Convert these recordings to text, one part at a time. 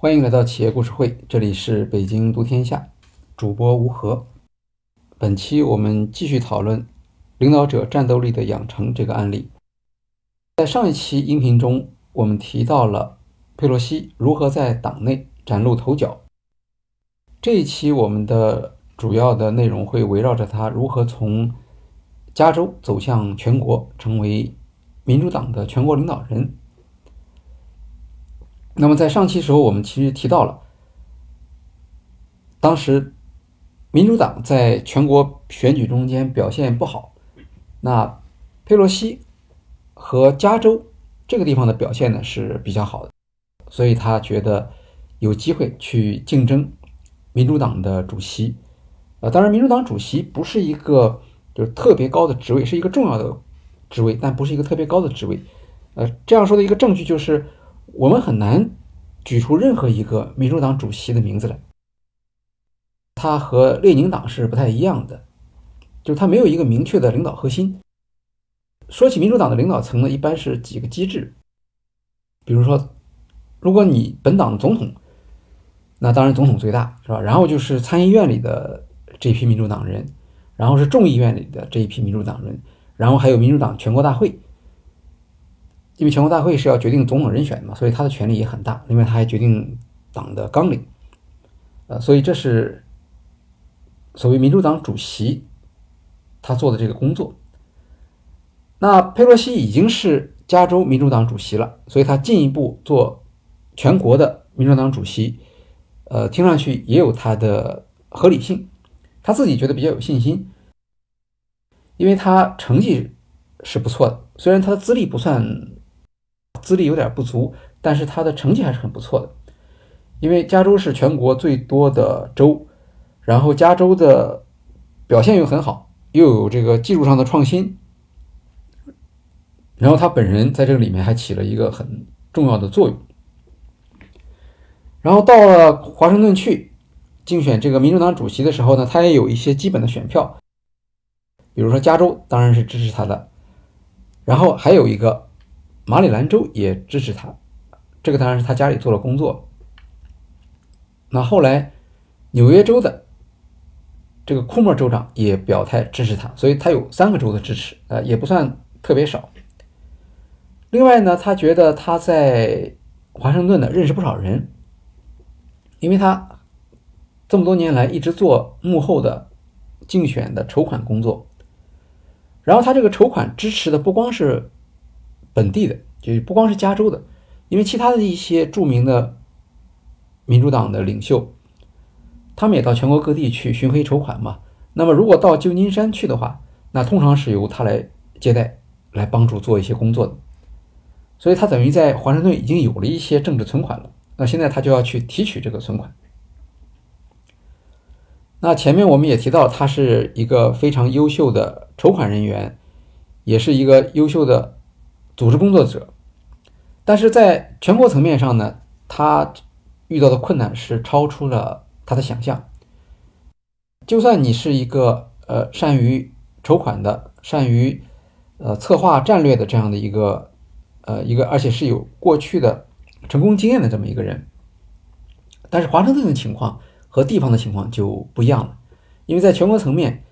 欢迎来到企业故事会，这里是北京读天下，主播吴和。本期我们继续讨论领导者战斗力的养成这个案例。在上一期音频中，我们提到了佩洛西如何在党内崭露头角。这一期我们的主要的内容会围绕着他如何从加州走向全国，成为民主党的全国领导人。那么在上期时候，我们其实提到了，当时民主党在全国选举中间表现不好，那佩洛西和加州这个地方的表现呢是比较好的，所以他觉得有机会去竞争民主党的主席。呃，当然，民主党主席不是一个就是特别高的职位，是一个重要的职位，但不是一个特别高的职位。呃，这样说的一个证据就是。我们很难举出任何一个民主党主席的名字来，他和列宁党是不太一样的，就是他没有一个明确的领导核心。说起民主党的领导层呢，一般是几个机制，比如说，如果你本党的总统，那当然总统最大是吧？然后就是参议院里的这批民主党人，然后是众议院里的这一批民主党人，然后还有民主党全国大会。因为全国大会是要决定总统人选的嘛，所以他的权力也很大。另外，他还决定党的纲领，呃，所以这是所谓民主党主席他做的这个工作。那佩洛西已经是加州民主党主席了，所以他进一步做全国的民主党主席，呃，听上去也有他的合理性。他自己觉得比较有信心，因为他成绩是不错的，虽然他的资历不算。资历有点不足，但是他的成绩还是很不错的。因为加州是全国最多的州，然后加州的表现又很好，又有这个技术上的创新，然后他本人在这个里面还起了一个很重要的作用。然后到了华盛顿去竞选这个民主党主席的时候呢，他也有一些基本的选票，比如说加州当然是支持他的，然后还有一个。马里兰州也支持他，这个当然是他家里做了工作。那后来纽约州的这个库莫州长也表态支持他，所以他有三个州的支持，呃，也不算特别少。另外呢，他觉得他在华盛顿呢认识不少人，因为他这么多年来一直做幕后的竞选的筹款工作，然后他这个筹款支持的不光是。本地的就不光是加州的，因为其他的一些著名的民主党的领袖，他们也到全国各地去巡回筹款嘛。那么如果到旧金山去的话，那通常是由他来接待，来帮助做一些工作的。所以他等于在华盛顿已经有了一些政治存款了。那现在他就要去提取这个存款。那前面我们也提到，他是一个非常优秀的筹款人员，也是一个优秀的。组织工作者，但是在全国层面上呢，他遇到的困难是超出了他的想象。就算你是一个呃善于筹款的、善于呃策划战略的这样的一个呃一个，而且是有过去的成功经验的这么一个人，但是华盛顿的情况和地方的情况就不一样了，因为在全国层面，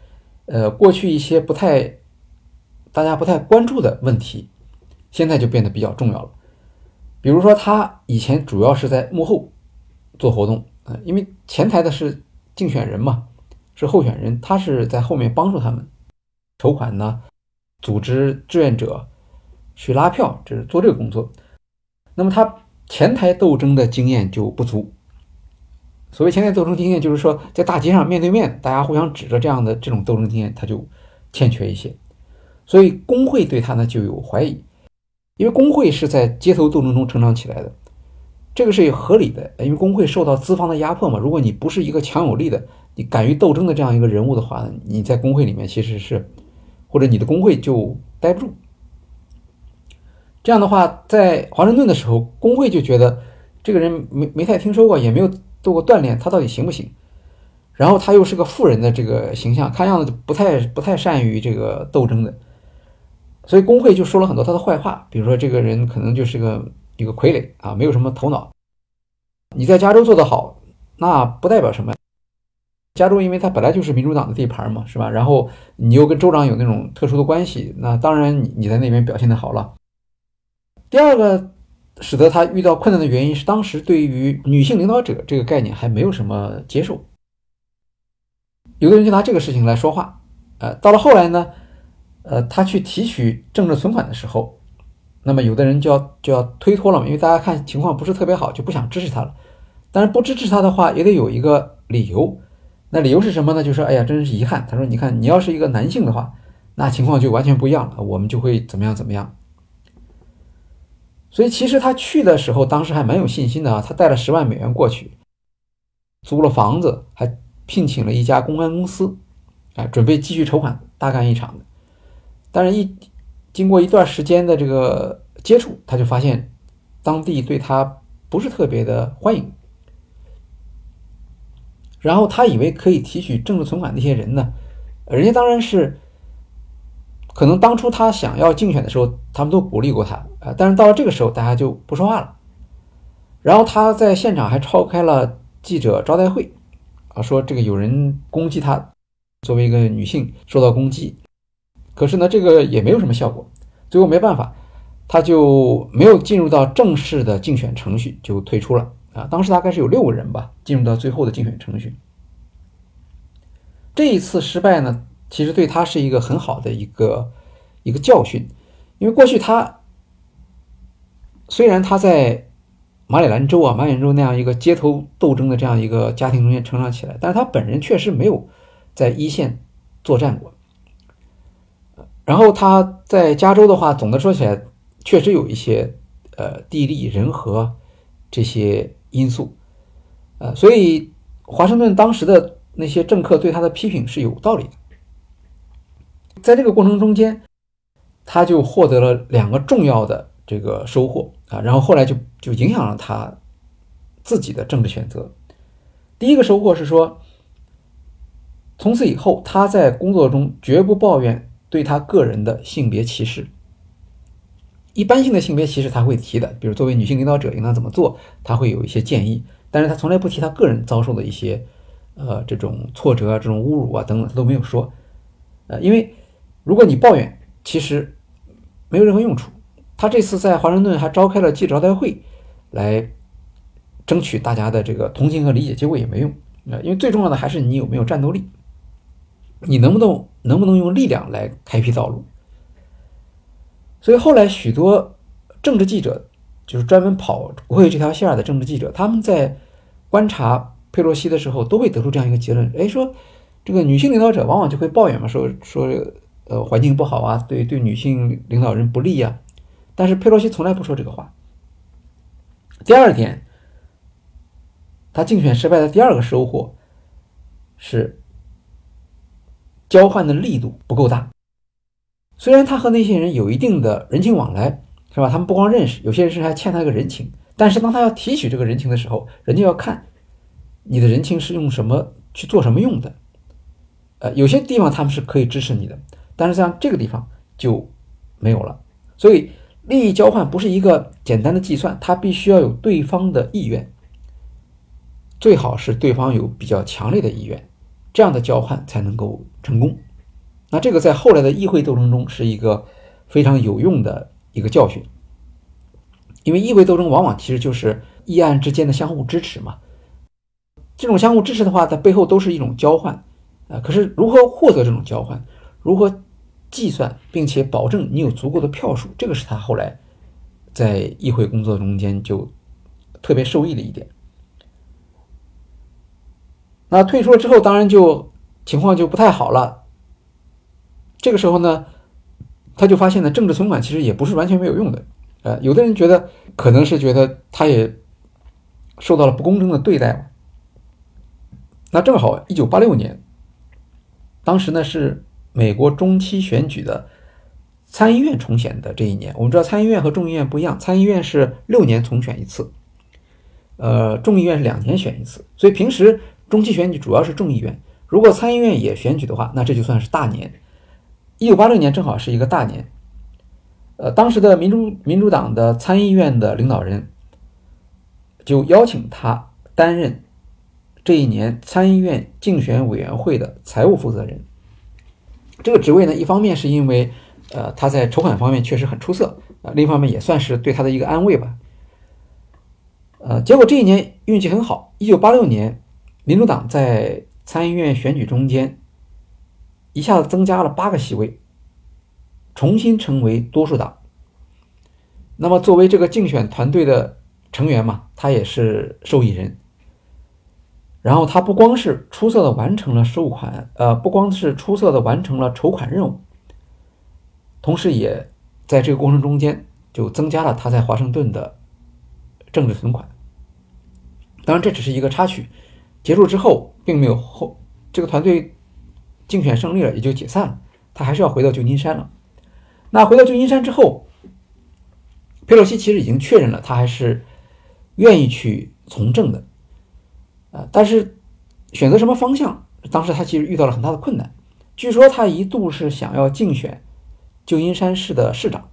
呃，过去一些不太大家不太关注的问题。现在就变得比较重要了，比如说他以前主要是在幕后做活动啊，因为前台的是竞选人嘛，是候选人，他是在后面帮助他们筹款呢，组织志愿者去拉票，这是做这个工作。那么他前台斗争的经验就不足。所谓前台斗争经验，就是说在大街上面对面，大家互相指着这样的这种斗争经验，他就欠缺一些。所以工会对他呢就有怀疑。因为工会是在街头斗争中成长起来的，这个是合理的。因为工会受到资方的压迫嘛。如果你不是一个强有力的、你敢于斗争的这样一个人物的话，你在工会里面其实是，或者你的工会就待不住。这样的话，在华盛顿的时候，工会就觉得这个人没没太听说过，也没有做过锻炼，他到底行不行？然后他又是个富人的这个形象，看样子不太不太善于这个斗争的。所以工会就说了很多他的坏话，比如说这个人可能就是个一个傀儡啊，没有什么头脑。你在加州做得好，那不代表什么。加州因为它本来就是民主党的地盘嘛，是吧？然后你又跟州长有那种特殊的关系，那当然你你在那边表现的好了。第二个使得他遇到困难的原因是，当时对于女性领导者这个概念还没有什么接受，有的人就拿这个事情来说话。呃，到了后来呢，呃，他去提取政治存款的时候，那么有的人就要就要推脱了嘛，因为大家看情况不是特别好，就不想支持他了。但是不支持他的话，也得有一个理由。那理由是什么呢？就说，哎呀，真是遗憾。他说，你看，你要是一个男性的话，那情况就完全不一样了，我们就会怎么样怎么样。所以其实他去的时候，当时还蛮有信心的啊。他带了十万美元过去，租了房子，还聘请了一家公关公司，啊，准备继续筹款，大干一场的。但是，一经过一段时间的这个接触，他就发现当地对他不是特别的欢迎。然后他以为可以提取政治存款那些人呢，人家当然是，可能当初他想要竞选的时候，他们都鼓励过他啊，但是到了这个时候，大家就不说话了。然后他在现场还召开了记者招待会，啊，说这个有人攻击他，作为一个女性受到攻击，可是呢，这个也没有什么效果，最后没办法，他就没有进入到正式的竞选程序，就退出了。啊，当时大概是有六个人吧，进入到最后的竞选程序。这一次失败呢，其实对他是一个很好的一个一个教训，因为过去他虽然他在马里兰州啊、马里兰州那样一个街头斗争的这样一个家庭中间成长起来，但是他本人确实没有在一线作战过。然后他在加州的话，总的说起来，确实有一些呃地利人和这些。因素，呃，所以华盛顿当时的那些政客对他的批评是有道理的。在这个过程中间，他就获得了两个重要的这个收获啊，然后后来就就影响了他自己的政治选择。第一个收获是说，从此以后他在工作中绝不抱怨对他个人的性别歧视。一般性的性别歧视他会提的，比如作为女性领导者应当怎么做，他会有一些建议，但是他从来不提他个人遭受的一些，呃，这种挫折啊、这种侮辱啊等等，他都没有说，呃，因为如果你抱怨，其实没有任何用处。他这次在华盛顿还召开了记者招待会，来争取大家的这个同情和理解，结果也没用，呃，因为最重要的还是你有没有战斗力，你能不能能不能用力量来开辟道路。所以后来许多政治记者，就是专门跑国会这条线的政治记者，他们在观察佩洛西的时候，都会得出这样一个结论：哎，说这个女性领导者往往就会抱怨嘛，说说呃环境不好啊，对对女性领导人不利呀。但是佩洛西从来不说这个话。第二点，他竞选失败的第二个收获是交换的力度不够大。虽然他和那些人有一定的人情往来，是吧？他们不光认识，有些人甚至还欠他一个人情。但是当他要提取这个人情的时候，人家要看你的人情是用什么去做什么用的。呃，有些地方他们是可以支持你的，但是像这个地方就没有了。所以利益交换不是一个简单的计算，它必须要有对方的意愿，最好是对方有比较强烈的意愿，这样的交换才能够成功。那这个在后来的议会斗争中是一个非常有用的一个教训，因为议会斗争往往其实就是议案之间的相互支持嘛。这种相互支持的话，在背后都是一种交换啊。可是如何获得这种交换，如何计算并且保证你有足够的票数，这个是他后来在议会工作中间就特别受益的一点。那退出了之后，当然就情况就不太好了。这个时候呢，他就发现呢，政治存款其实也不是完全没有用的。呃，有的人觉得可能是觉得他也受到了不公正的对待。那正好，一九八六年，当时呢是美国中期选举的参议院重选的这一年。我们知道参议院和众议院不一样，参议院是六年重选一次，呃，众议院是两年选一次。所以平时中期选举主要是众议院，如果参议院也选举的话，那这就算是大年。一九八六年正好是一个大年，呃，当时的民主民主党的参议院的领导人就邀请他担任这一年参议院竞选委员会的财务负责人。这个职位呢，一方面是因为呃他在筹款方面确实很出色啊，另一方面也算是对他的一个安慰吧。呃，结果这一年运气很好，一九八六年，民主党在参议院选举中间一下子增加了八个席位，重新成为多数党。那么作为这个竞选团队的成员嘛，他也是受益人。然后他不光是出色的完成了收款，呃，不光是出色的完成了筹款任务，同时也在这个过程中间就增加了他在华盛顿的政治存款。当然，这只是一个插曲。结束之后，并没有后这个团队竞选胜利了，也就解散了。他还是要回到旧金山了。那回到旧金山之后，佩洛西其实已经确认了，他还是愿意去从政的。啊，但是选择什么方向，当时他其实遇到了很大的困难。据说他一度是想要竞选旧金山市的市长。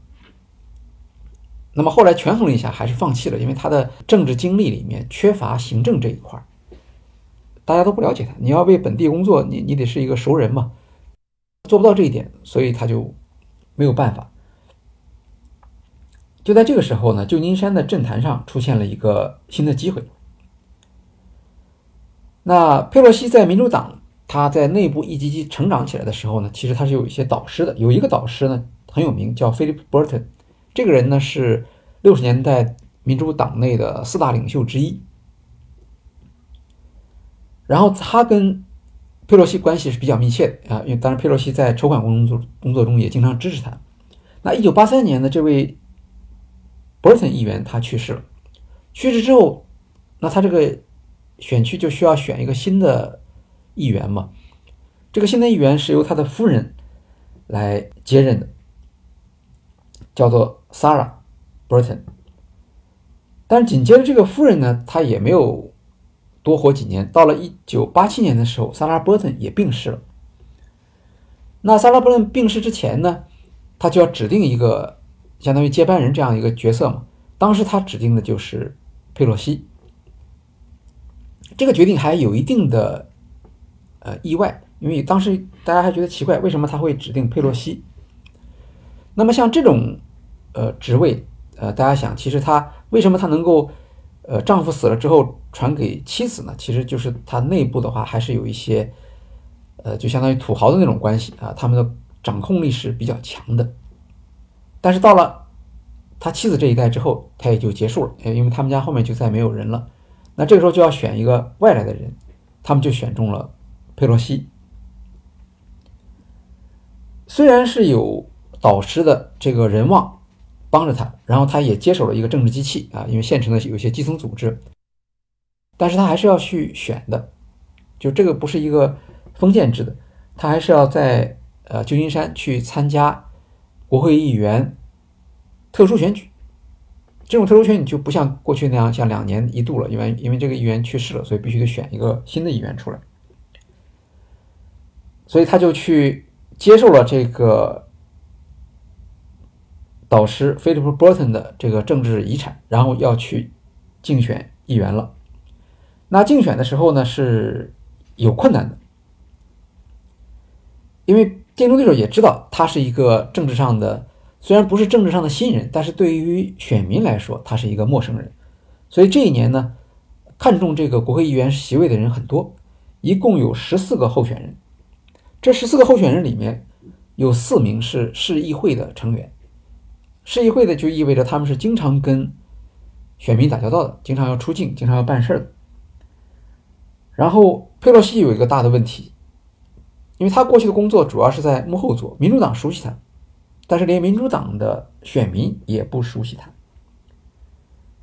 那么后来权衡了一下，还是放弃了，因为他的政治经历里面缺乏行政这一块儿大家都不了解他。你要为本地工作，你你得是一个熟人嘛，做不到这一点，所以他就没有办法。就在这个时候呢，旧金山的政坛上出现了一个新的机会。那佩洛西在民主党，他在内部一级级成长起来的时候呢，其实他是有一些导师的，有一个导师呢很有名，叫 Philip Burton。这个人呢是六十年代民主党内的四大领袖之一，然后他跟佩洛西关系是比较密切的啊，因为当然佩洛西在筹款工作工作中也经常支持他。那一九八三年的这位 Burton 议员他去世了，去世之后，那他这个选区就需要选一个新的议员嘛，这个新的议员是由他的夫人来接任的。叫做 Sarah Burton，但是紧接着这个夫人呢，她也没有多活几年。到了一九八七年的时候，Sarah Burton 也病逝了。那 Sarah Burton 病逝之前呢，他就要指定一个相当于接班人这样一个角色嘛。当时他指定的就是佩洛西。这个决定还有一定的呃意外，因为当时大家还觉得奇怪，为什么他会指定佩洛西？那么像这种，呃，职位，呃，大家想，其实她为什么她能够，呃，丈夫死了之后传给妻子呢？其实就是他内部的话还是有一些，呃，就相当于土豪的那种关系啊，他们的掌控力是比较强的。但是到了他妻子这一代之后，他也就结束了，因为他们家后面就再没有人了。那这个时候就要选一个外来的人，他们就选中了佩洛西。虽然是有。导师的这个人望帮着他，然后他也接手了一个政治机器啊，因为县城的有些基层组织，但是他还是要去选的，就这个不是一个封建制的，他还是要在呃旧金山去参加国会议员特殊选举。这种特殊选举就不像过去那样像两年一度了，因为因为这个议员去世了，所以必须得选一个新的议员出来，所以他就去接受了这个。导师 Philip Burton 的这个政治遗产，然后要去竞选议员了。那竞选的时候呢，是有困难的，因为竞争对手也知道他是一个政治上的，虽然不是政治上的新人，但是对于选民来说，他是一个陌生人。所以这一年呢，看中这个国会议员席位的人很多，一共有十四个候选人。这十四个候选人里面有四名是市议会的成员。市议会的就意味着他们是经常跟选民打交道的，经常要出境，经常要办事的。然后佩洛西有一个大的问题，因为他过去的工作主要是在幕后做，民主党熟悉他，但是连民主党的选民也不熟悉他。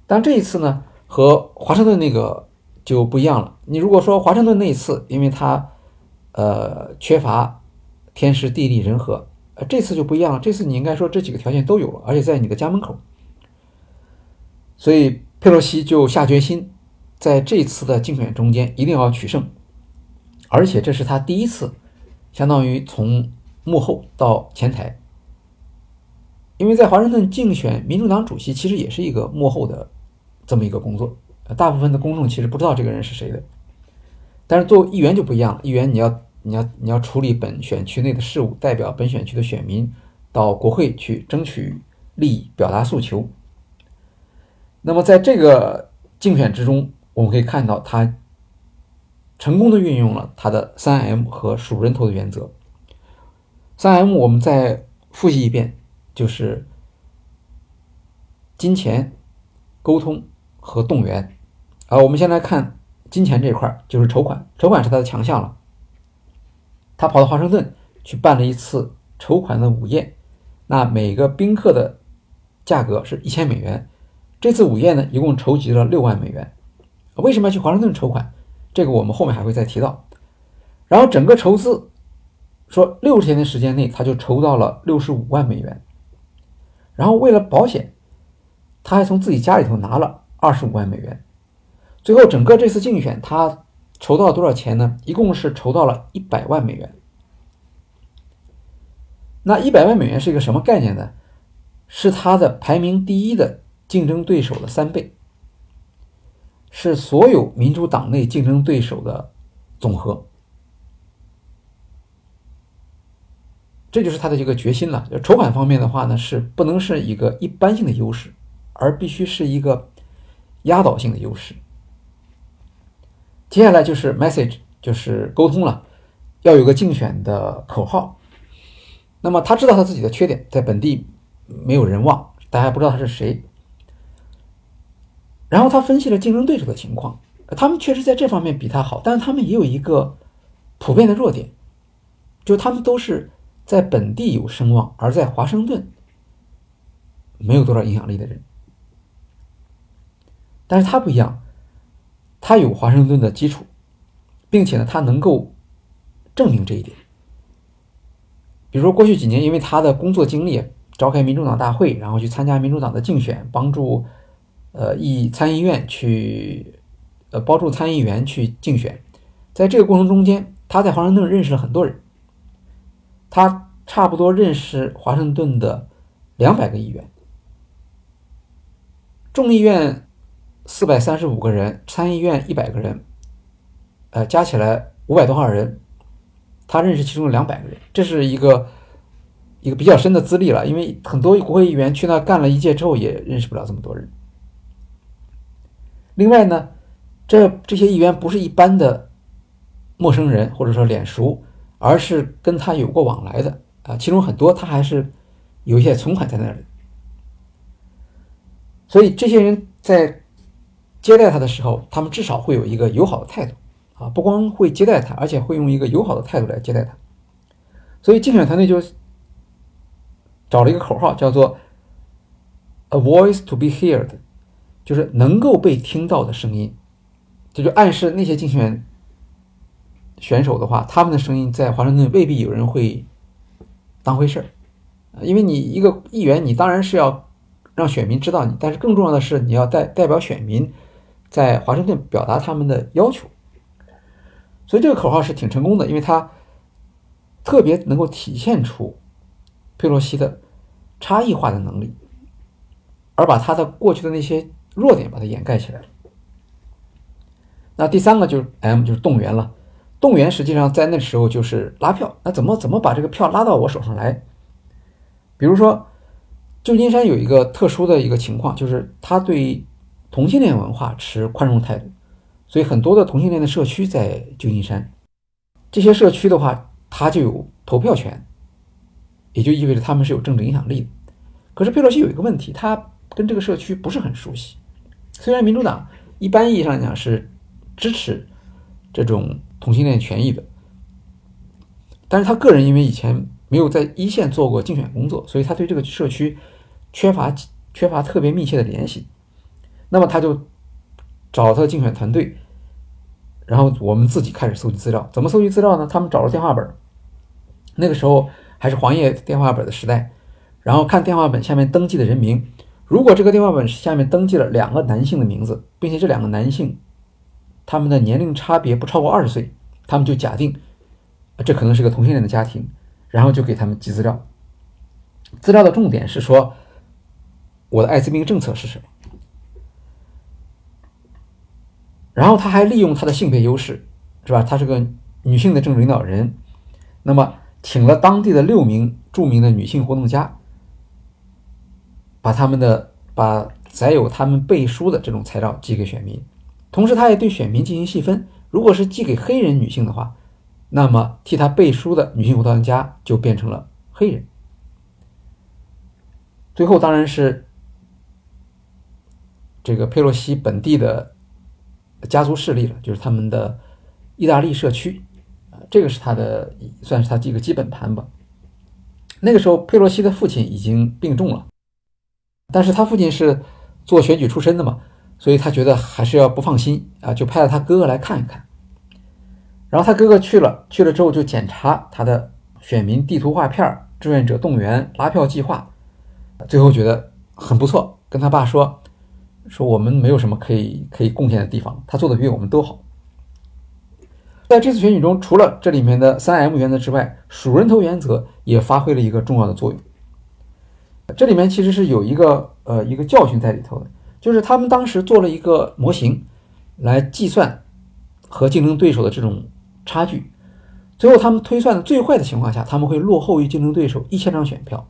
但这一次呢，和华盛顿那个就不一样了。你如果说华盛顿那一次，因为他呃缺乏天时地利人和。这次就不一样了，这次你应该说这几个条件都有了，而且在你的家门口，所以佩洛西就下决心，在这次的竞选中间一定要取胜，而且这是他第一次，相当于从幕后到前台，因为在华盛顿竞选民主党主席其实也是一个幕后的这么一个工作，大部分的公众其实不知道这个人是谁的。但是作为议员就不一样了，议员你要你要你要处理本选区内的事务，代表本选区的选民到国会去争取利益、表达诉求。那么在这个竞选之中，我们可以看到他成功的运用了他的三 M 和数人头的原则。三 M 我们再复习一遍，就是金钱、沟通和动员。啊，我们先来看金钱这块，就是筹款，筹款是他的强项了。他跑到华盛顿去办了一次筹款的午宴，那每个宾客的价格是一千美元。这次午宴呢，一共筹集了六万美元。为什么要去华盛顿筹款？这个我们后面还会再提到。然后整个筹资说六十天的时间内，他就筹到了六十五万美元。然后为了保险，他还从自己家里头拿了二十五万美元。最后整个这次竞选，他筹到了多少钱呢？一共是筹到了一百万美元。那一百万美元是一个什么概念呢？是他的排名第一的。竞争对手的三倍，是所有民主党内竞争对手的总和，这就是他的一个决心了。筹款方面的话呢，是不能是一个一般性的优势，而必须是一个压倒性的优势。接下来就是 message，就是沟通了，要有个竞选的口号。那么他知道他自己的缺点，在本地没有人望，大家不知道他是谁。然后他分析了竞争对手的情况，他们确实在这方面比他好，但是他们也有一个普遍的弱点，就他们都是在本地有声望，而在华盛顿没有多少影响力的人。但是他不一样，他有华盛顿的基础，并且呢，他能够证明这一点。比如说过去几年，因为他的工作经历，召开民主党大会，然后去参加民主党的竞选，帮助。呃，议参议院去，呃，帮助参议员去竞选，在这个过程中间，他在华盛顿认识了很多人，他差不多认识华盛顿的两百个议员，众议院四百三十五个人，参议院一百个人，呃，加起来五百多号人，他认识其中两百个人，这是一个一个比较深的资历了，因为很多国会议员去那干了一届之后，也认识不了这么多人。另外呢，这这些议员不是一般的陌生人或者说脸熟，而是跟他有过往来的啊，其中很多他还是有一些存款在那里，所以这些人在接待他的时候，他们至少会有一个友好的态度啊，不光会接待他，而且会用一个友好的态度来接待他。所以竞选团队就找了一个口号，叫做 “A voice to be heard”。就是能够被听到的声音，这就暗示那些竞选选手的话，他们的声音在华盛顿未必有人会当回事儿因为你一个议员，你当然是要让选民知道你，但是更重要的是你要代代表选民在华盛顿表达他们的要求，所以这个口号是挺成功的，因为它特别能够体现出佩洛西的差异化的能力，而把他的过去的那些。弱点把它掩盖起来了。那第三个就是 M，就是动员了。动员实际上在那时候就是拉票。那怎么怎么把这个票拉到我手上来？比如说，旧金山有一个特殊的一个情况，就是他对同性恋文化持宽容态度，所以很多的同性恋的社区在旧金山。这些社区的话，他就有投票权，也就意味着他们是有政治影响力的。可是佩洛西有一个问题，他跟这个社区不是很熟悉。虽然民主党一般意义上讲是支持这种同性恋权益的，但是他个人因为以前没有在一线做过竞选工作，所以他对这个社区缺乏缺乏特别密切的联系。那么他就找他的竞选团队，然后我们自己开始搜集资料。怎么搜集资料呢？他们找了电话本，那个时候还是黄页电话本的时代，然后看电话本下面登记的人名。如果这个电话本下面登记了两个男性的名字，并且这两个男性他们的年龄差别不超过二十岁，他们就假定这可能是个同性恋的家庭，然后就给他们寄资料。资料的重点是说我的艾滋病政策是什么。然后他还利用他的性别优势，是吧？他是个女性的政治领导人，那么请了当地的六名著名的女性活动家，把他们的把载有他们背书的这种材料寄给选民，同时他也对选民进行细分，如果是寄给黑人女性的话，那么替他背书的女性活动家就变成了黑人。最后当然是这个佩洛西本地的家族势力了，就是他们的意大利社区，啊，这个是他的算是他这个基本盘吧。那个时候佩洛西的父亲已经病重了，但是他父亲是做选举出身的嘛，所以他觉得还是要不放心啊，就派了他哥哥来看一看。然后他哥哥去了，去了之后就检查他的选民地图画片、志愿者动员、拉票计划。最后觉得很不错，跟他爸说：“说我们没有什么可以可以贡献的地方，他做的比我们都好。”在这次选举中，除了这里面的三 M 原则之外，数人头原则也发挥了一个重要的作用。这里面其实是有一个呃一个教训在里头的，就是他们当时做了一个模型来计算和竞争对手的这种差距，最后他们推算的最坏的情况下，他们会落后于竞争对手一千张选票。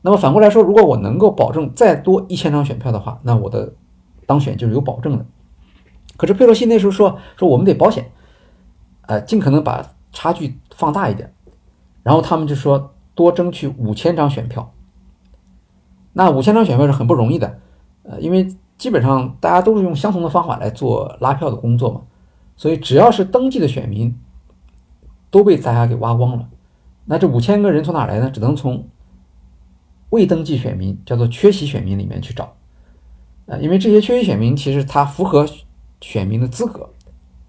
那么反过来说，如果我能够保证再多一千张选票的话，那我的当选就是有保证的。可是佩洛西那时候说说我们得保险，呃，尽可能把差距放大一点。然后他们就说多争取五千张选票。那五千张选票是很不容易的，呃，因为基本上大家都是用相同的方法来做拉票的工作嘛，所以只要是登记的选民都被大家给挖光了。那这五千个人从哪来呢？只能从未登记选民叫做缺席选民里面去找，呃，因为这些缺席选民其实他符合选民的资格，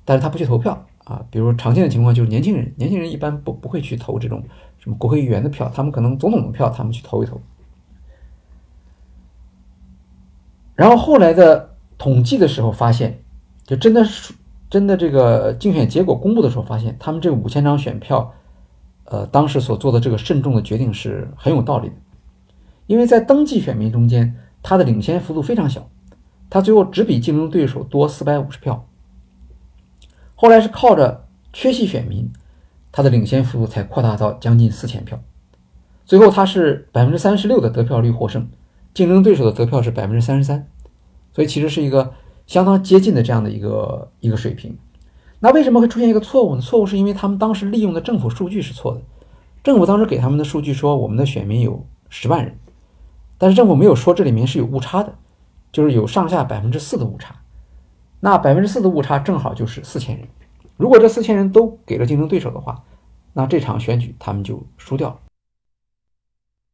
但是他不去投票啊。比如常见的情况就是年轻人，年轻人一般不不会去投这种什么国会议员的票，他们可能总统的票他们去投一投。然后后来的统计的时候发现，就真的是真的这个竞选结果公布的时候发现，他们这五千张选票，呃，当时所做的这个慎重的决定是很有道理的。因为在登记选民中间，他的领先幅度非常小，他最后只比竞争对手多四百五十票。后来是靠着缺席选民，他的领先幅度才扩大到将近四千票。最后他是百分之三十六的得票率获胜，竞争对手的得票是百分之三十三，所以其实是一个相当接近的这样的一个一个水平。那为什么会出现一个错误呢？错误是因为他们当时利用的政府数据是错的。政府当时给他们的数据说，我们的选民有十万人。但是政府没有说这里面是有误差的，就是有上下百分之四的误差。那百分之四的误差正好就是四千人。如果这四千人都给了竞争对手的话，那这场选举他们就输掉了。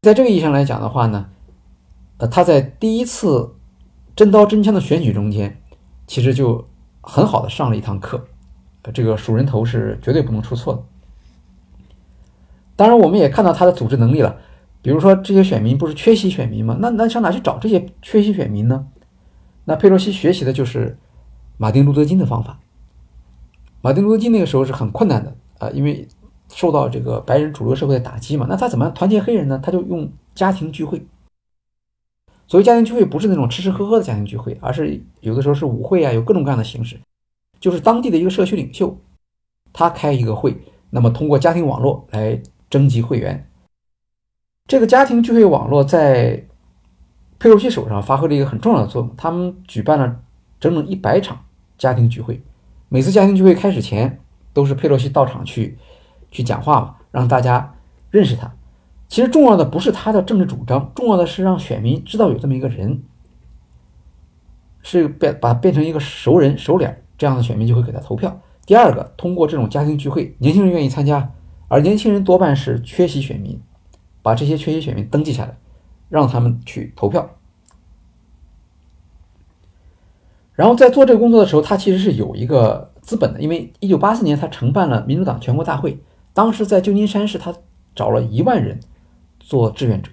在这个意义上来讲的话呢，呃，他在第一次真刀真枪的选举中间，其实就很好的上了一堂课。这个数人头是绝对不能出错的。当然，我们也看到他的组织能力了。比如说，这些选民不是缺席选民吗？那那上哪去找这些缺席选民呢？那佩洛西学习的就是马丁路德金的方法。马丁路德金那个时候是很困难的啊，因为受到这个白人主流社会的打击嘛。那他怎么样团结黑人呢？他就用家庭聚会。所谓家庭聚会，不是那种吃吃喝喝的家庭聚会，而是有的时候是舞会啊，有各种各样的形式。就是当地的一个社区领袖，他开一个会，那么通过家庭网络来征集会员。这个家庭聚会网络在佩洛西手上发挥了一个很重要的作用。他们举办了整整一百场家庭聚会，每次家庭聚会开始前都是佩洛西到场去去讲话嘛，让大家认识他。其实重要的不是他的政治主张，重要的是让选民知道有这么一个人，是变把变成一个熟人熟脸，这样的选民就会给他投票。第二个，通过这种家庭聚会，年轻人愿意参加，而年轻人多半是缺席选民。把这些缺席选民登记下来，让他们去投票。然后在做这个工作的时候，他其实是有一个资本的，因为一九八四年他承办了民主党全国大会，当时在旧金山市，他找了一万人做志愿者。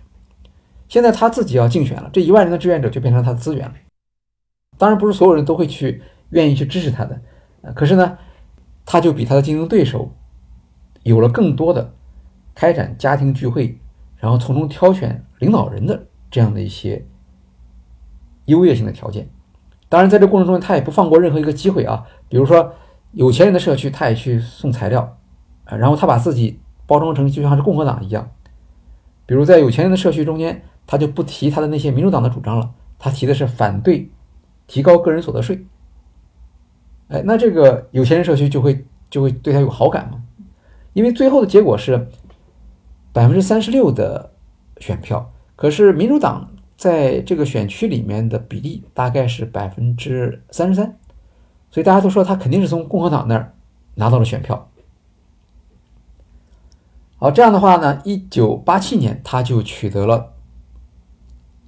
现在他自己要竞选了，这一万人的志愿者就变成他的资源了。当然不是所有人都会去愿意去支持他的，可是呢，他就比他的竞争对手有了更多的开展家庭聚会。然后从中挑选领导人的这样的一些优越性的条件，当然，在这过程中，他也不放过任何一个机会啊。比如说，有钱人的社区，他也去送材料，啊，然后他把自己包装成就像是共和党一样。比如在有钱人的社区中间，他就不提他的那些民主党的主张了，他提的是反对提高个人所得税。哎，那这个有钱人社区就会就会对他有好感嘛？因为最后的结果是百分之三十六的选票，可是民主党。在这个选区里面的比例大概是百分之三十三，所以大家都说他肯定是从共和党那儿拿到了选票。好，这样的话呢，一九八七年他就取得了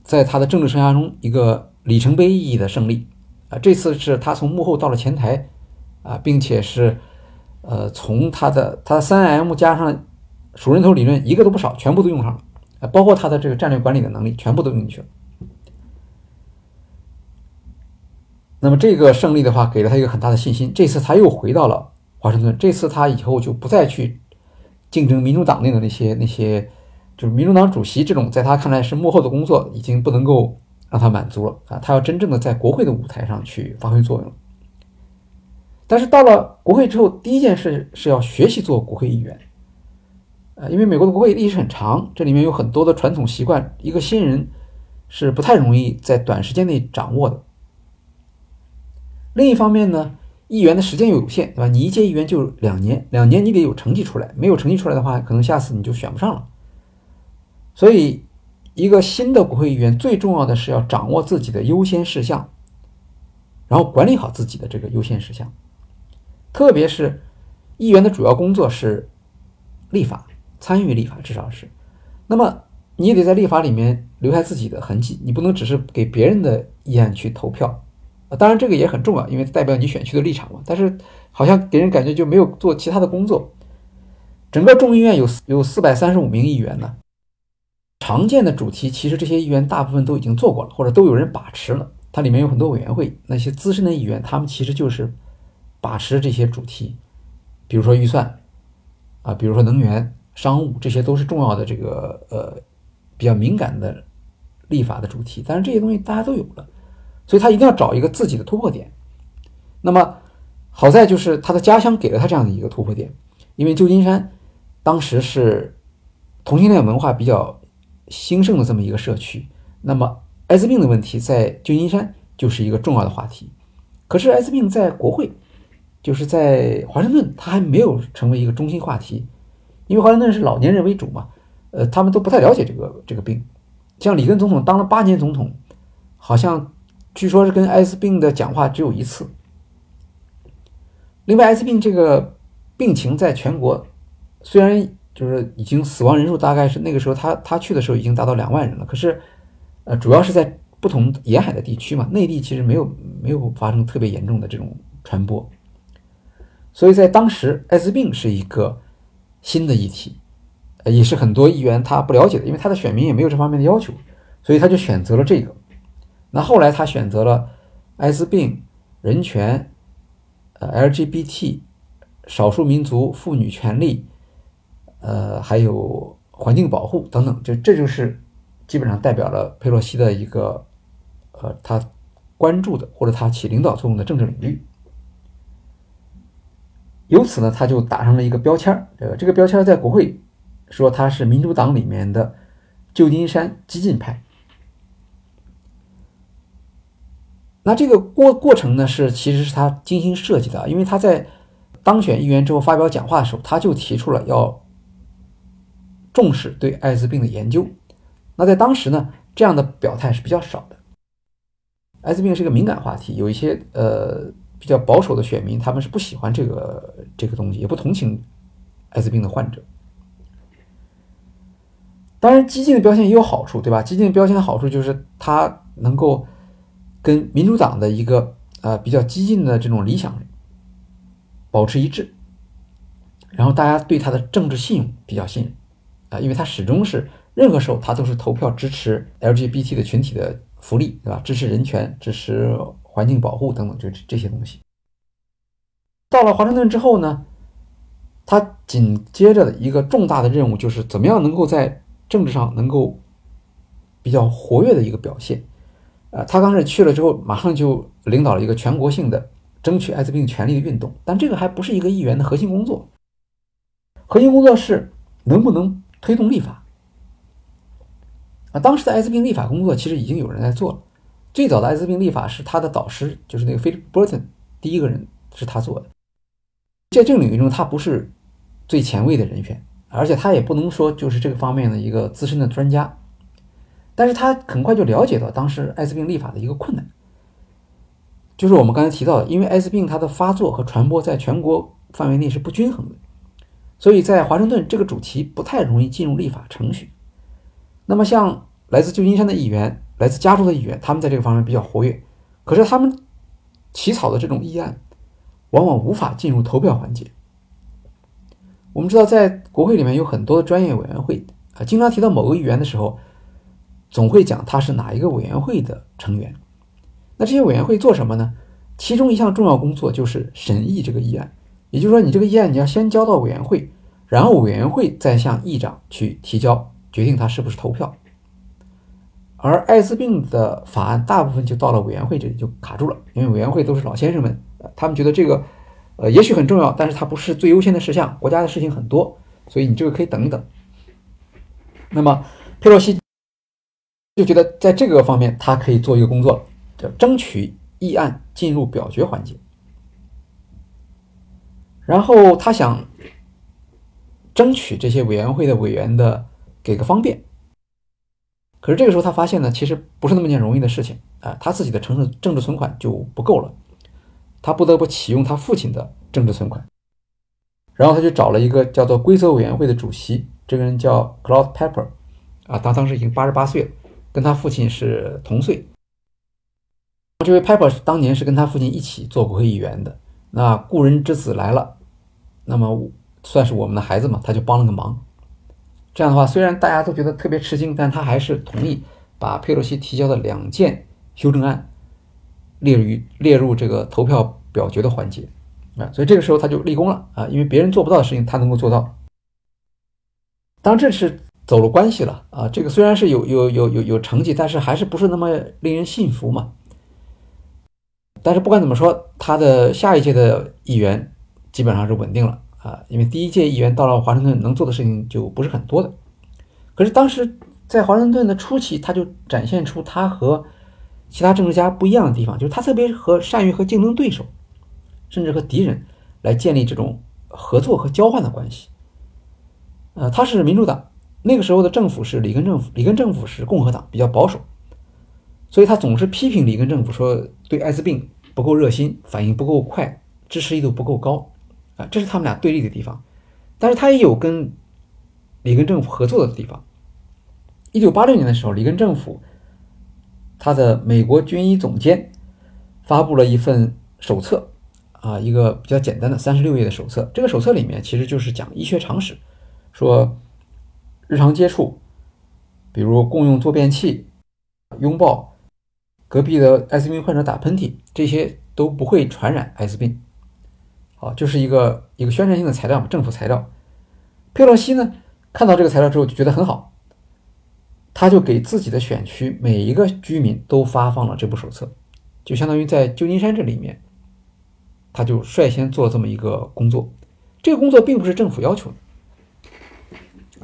在他的政治生涯中一个里程碑意义的胜利啊！这次是他从幕后到了前台啊，并且是呃从他的他三 M 加上数人头理论一个都不少，全部都用上了。包括他的这个战略管理的能力，全部都用进去了。那么这个胜利的话，给了他一个很大的信心。这次他又回到了华盛顿，这次他以后就不再去竞争民主党内的那些那些，就是民主党主席这种，在他看来是幕后的工作，已经不能够让他满足了啊！他要真正的在国会的舞台上去发挥作用。但是到了国会之后，第一件事是要学习做国会议员。呃，因为美国的国会历史很长，这里面有很多的传统习惯，一个新人是不太容易在短时间内掌握的。另一方面呢，议员的时间又有限，对吧？你一届议员就两年，两年你得有成绩出来，没有成绩出来的话，可能下次你就选不上了。所以，一个新的国会议员最重要的是要掌握自己的优先事项，然后管理好自己的这个优先事项，特别是议员的主要工作是立法。参与立法至少是，那么你也得在立法里面留下自己的痕迹，你不能只是给别人的议案去投票啊。当然这个也很重要，因为代表你选区的立场嘛。但是好像给人感觉就没有做其他的工作。整个众议院有有四百三十五名议员呢，常见的主题其实这些议员大部分都已经做过了，或者都有人把持了。它里面有很多委员会，那些资深的议员他们其实就是把持这些主题，比如说预算啊，比如说能源。商务这些都是重要的，这个呃比较敏感的立法的主题，但是这些东西大家都有了，所以他一定要找一个自己的突破点。那么好在就是他的家乡给了他这样的一个突破点，因为旧金山当时是同性恋文化比较兴盛的这么一个社区，那么艾滋病的问题在旧金山就是一个重要的话题。可是艾滋病在国会，就是在华盛顿，它还没有成为一个中心话题。因为华盛顿是老年人为主嘛，呃，他们都不太了解这个这个病。像里根总统当了八年总统，好像据说是跟艾滋病的讲话只有一次。另外，艾滋病这个病情在全国虽然就是已经死亡人数大概是那个时候他他去的时候已经达到两万人了，可是呃，主要是在不同沿海的地区嘛，内地其实没有没有发生特别严重的这种传播。所以在当时，艾滋病是一个。新的议题，也是很多议员他不了解的，因为他的选民也没有这方面的要求，所以他就选择了这个。那后来他选择了艾滋病、人权、呃 LGBT、少数民族、妇女权利，呃还有环境保护等等，这这就是基本上代表了佩洛西的一个呃他关注的或者他起领导作用的政治领域。由此呢，他就打上了一个标签儿，这个这个标签在国会说他是民主党里面的旧金山激进派。那这个过过程呢，是其实是他精心设计的，因为他在当选议员之后发表讲话的时候，他就提出了要重视对艾滋病的研究。那在当时呢，这样的表态是比较少的。艾滋病是个敏感话题，有一些呃。比较保守的选民，他们是不喜欢这个这个东西，也不同情艾滋病的患者。当然，激进的标签也有好处，对吧？激进的标签的好处就是它能够跟民主党的一个呃比较激进的这种理想保持一致，然后大家对他的政治信用比较信任啊，因为他始终是任何时候他都是投票支持 LGBT 的群体的福利，对吧？支持人权，支持。环境保护等等，就这些东西。到了华盛顿之后呢，他紧接着的一个重大的任务就是怎么样能够在政治上能够比较活跃的一个表现。呃，他当时去了之后，马上就领导了一个全国性的争取艾滋病权利的运动。但这个还不是一个议员的核心工作，核心工作是能不能推动立法。啊，当时的艾滋病立法工作其实已经有人在做了。最早的艾滋病立法是他的导师，就是那个 Philip Burton，第一个人是他做的。在这个领域中，他不是最前卫的人选，而且他也不能说就是这个方面的一个资深的专家。但是他很快就了解到当时艾滋病立法的一个困难，就是我们刚才提到的，因为艾滋病它的发作和传播在全国范围内是不均衡的，所以在华盛顿这个主题不太容易进入立法程序。那么像来自旧金山的议员、来自加州的议员，他们在这个方面比较活跃，可是他们起草的这种议案往往无法进入投票环节。我们知道，在国会里面有很多的专业委员会啊，经常提到某个议员的时候。总会讲他是哪一个委员会的成员，那这些委员会做什么呢？其中一项重要工作就是审议这个议案，也就是说，你这个议案你要先交到委员会，然后委员会再向议长去提交，决定他是不是投票。而艾滋病的法案大部分就到了委员会这里就卡住了，因为委员会都是老先生们，他们觉得这个呃也许很重要，但是它不是最优先的事项，国家的事情很多，所以你这个可以等一等。那么佩洛西。就觉得在这个方面，他可以做一个工作，叫争取议案进入表决环节。然后他想争取这些委员会的委员的给个方便。可是这个时候他发现呢，其实不是那么件容易的事情啊，他自己的城市政治存款就不够了，他不得不启用他父亲的政治存款。然后他就找了一个叫做规则委员会的主席，这个人叫 Claude Pepper，啊，他当时已经八十八岁了。跟他父亲是同岁，这位 Pepper 当年是跟他父亲一起做国会议员的。那故人之子来了，那么算是我们的孩子嘛，他就帮了个忙。这样的话，虽然大家都觉得特别吃惊，但他还是同意把佩洛西提交的两件修正案列于列入这个投票表决的环节啊。所以这个时候他就立功了啊，因为别人做不到的事情，他能够做到。当这是。走了关系了啊！这个虽然是有有有有有成绩，但是还是不是那么令人信服嘛。但是不管怎么说，他的下一届的议员基本上是稳定了啊，因为第一届议员到了华盛顿能做的事情就不是很多的。可是当时在华盛顿的初期，他就展现出他和其他政治家不一样的地方，就是他特别和善于和竞争对手，甚至和敌人来建立这种合作和交换的关系。呃，他是民主党。那个时候的政府是里根政府，里根政府是共和党，比较保守，所以他总是批评里根政府说对艾滋病不够热心，反应不够快，支持力度不够高，啊，这是他们俩对立的地方。但是他也有跟里根政府合作的地方。一九八六年的时候，里根政府他的美国军医总监发布了一份手册，啊，一个比较简单的三十六页的手册。这个手册里面其实就是讲医学常识，说。日常接触，比如共用坐便器、拥抱、隔壁的艾滋病患者打喷嚏，这些都不会传染艾滋病。好，就是一个一个宣传性的材料，政府材料。佩洛西呢，看到这个材料之后就觉得很好，他就给自己的选区每一个居民都发放了这部手册，就相当于在旧金山这里面，他就率先做这么一个工作。这个工作并不是政府要求的。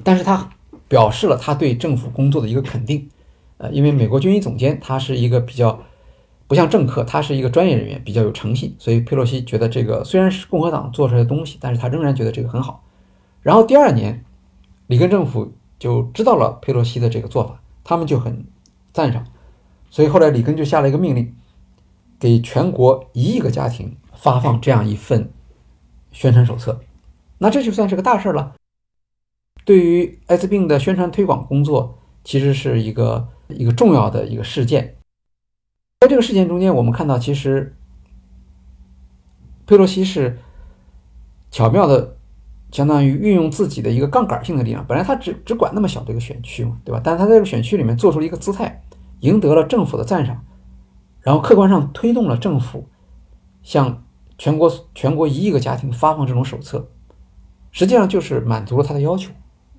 但是他表示了他对政府工作的一个肯定，呃，因为美国军医总监他是一个比较不像政客，他是一个专业人员，比较有诚信，所以佩洛西觉得这个虽然是共和党做出来的东西，但是他仍然觉得这个很好。然后第二年，里根政府就知道了佩洛西的这个做法，他们就很赞赏，所以后来里根就下了一个命令，给全国一亿个家庭发放这样一份宣传手册，那这就算是个大事了。对于艾滋病的宣传推广工作，其实是一个一个重要的一个事件。在这个事件中间，我们看到，其实佩洛西是巧妙的，相当于运用自己的一个杠杆性的力量。本来他只只管那么小的一个选区嘛，对吧？但是他在这个选区里面做出了一个姿态，赢得了政府的赞赏，然后客观上推动了政府向全国全国一亿个家庭发放这种手册，实际上就是满足了他的要求。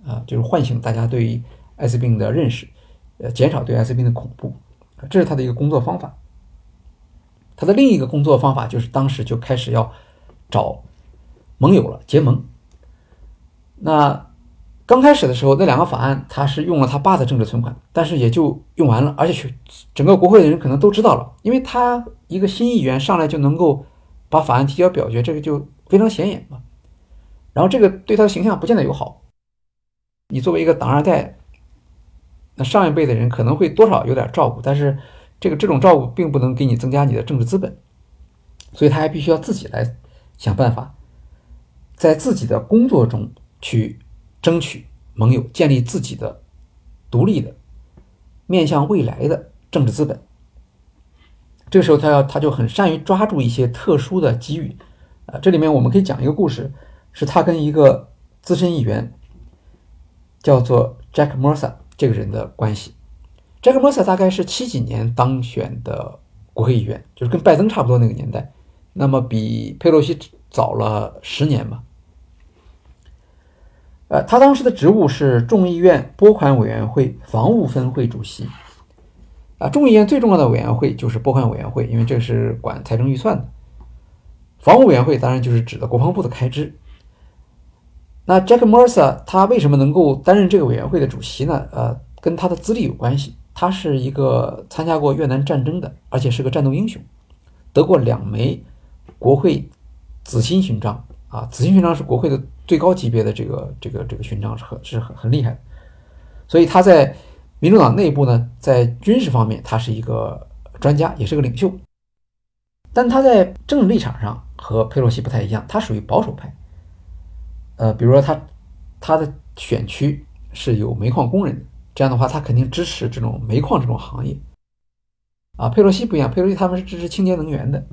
啊，就是唤醒大家对于艾滋病的认识，呃，减少对艾滋病的恐怖，这是他的一个工作方法。他的另一个工作方法就是当时就开始要找盟友了，结盟。那刚开始的时候，那两个法案他是用了他爸的政治存款，但是也就用完了，而且整个国会的人可能都知道了，因为他一个新议员上来就能够把法案提交表决，这个就非常显眼嘛。然后这个对他的形象不见得友好。你作为一个党二代，那上一辈的人可能会多少有点照顾，但是这个这种照顾并不能给你增加你的政治资本，所以他还必须要自己来想办法，在自己的工作中。去争取盟友，建立自己的独立的、面向未来的政治资本。这个时候，他要他就很善于抓住一些特殊的机遇。啊，这里面我们可以讲一个故事，是他跟一个资深议员叫做 Jack Mercer 这个人的关系。Jack Mercer 大概是七几年当选的国会议员，就是跟拜登差不多那个年代，那么比佩洛西早了十年嘛。呃，他当时的职务是众议院拨款委员会防务分会主席。啊，众议院最重要的委员会就是拨款委员会，因为这是管财政预算的。防务委员会当然就是指的国防部的开支。那 Jack Mercer 他为什么能够担任这个委员会的主席呢？呃，跟他的资历有关系。他是一个参加过越南战争的，而且是个战斗英雄，得过两枚国会紫心勋章。啊，紫心勋章是国会的。最高级别的这个这个这个勋章是很是很很厉害的，所以他在民主党内部呢，在军事方面他是一个专家，也是个领袖。但他在政治立场上和佩洛西不太一样，他属于保守派。呃，比如说他他的选区是有煤矿工人，这样的话他肯定支持这种煤矿这种行业。啊，佩洛西不一样，佩洛西他们是支持清洁能源的。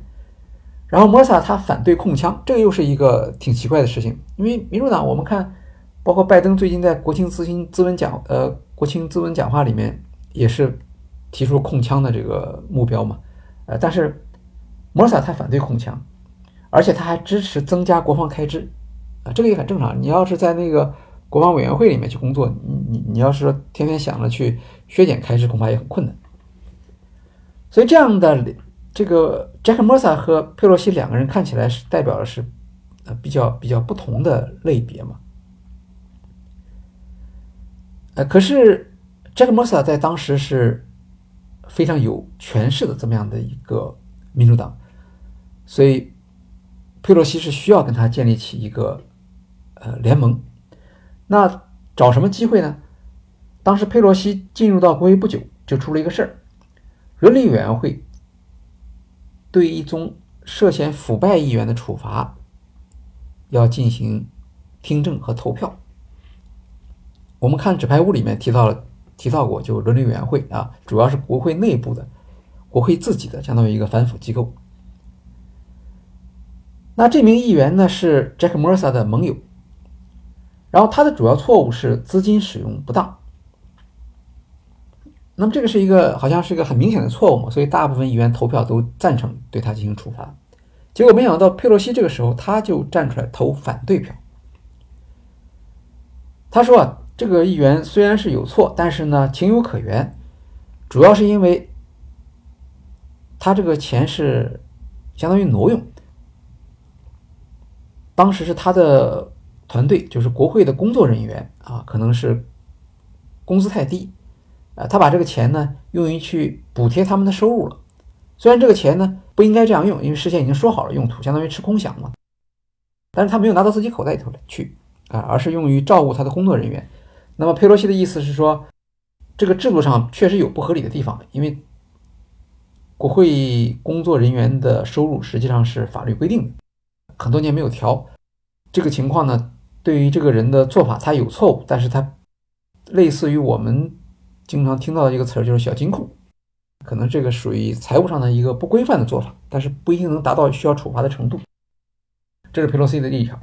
然后摩萨他反对控枪，这个又是一个挺奇怪的事情。因为民主党，我们看，包括拜登最近在国情咨询咨文讲，呃，国情咨文讲话里面也是提出控枪的这个目标嘛，呃，但是摩萨他反对控枪，而且他还支持增加国防开支，啊，这个也很正常。你要是在那个国防委员会里面去工作，你你你要是天天想着去削减开支，恐怕也很困难。所以这样的。这个 Jack Mercer 和佩洛西两个人看起来是代表的是，呃，比较比较不同的类别嘛。呃，可是 Jack Mercer 在当时是非常有权势的这么样的一个民主党，所以佩洛西是需要跟他建立起一个呃联盟。那找什么机会呢？当时佩洛西进入到国会不久，就出了一个事儿，伦理委员会。对一宗涉嫌腐败议员的处罚，要进行听证和投票。我们看《纸牌屋》里面提到了，提到过，就伦理委员会啊，主要是国会内部的，国会自己的，相当于一个反腐机构。那这名议员呢是 Jack Mercer 的盟友，然后他的主要错误是资金使用不当。那么这个是一个好像是一个很明显的错误嘛，所以大部分议员投票都赞成对他进行处罚。结果没想到佩洛西这个时候他就站出来投反对票。他说啊，这个议员虽然是有错，但是呢情有可原，主要是因为他这个钱是相当于挪用。当时是他的团队，就是国会的工作人员啊，可能是工资太低。啊，他把这个钱呢用于去补贴他们的收入了。虽然这个钱呢不应该这样用，因为事先已经说好了用途，相当于吃空饷嘛。但是他没有拿到自己口袋里头来去啊，而是用于照顾他的工作人员。那么佩洛西的意思是说，这个制度上确实有不合理的地方，因为国会工作人员的收入实际上是法律规定的，很多年没有调。这个情况呢，对于这个人的做法，他有错误，但是他类似于我们。经常听到的一个词儿就是小金库，可能这个属于财务上的一个不规范的做法，但是不一定能达到需要处罚的程度。这是佩洛西的立场。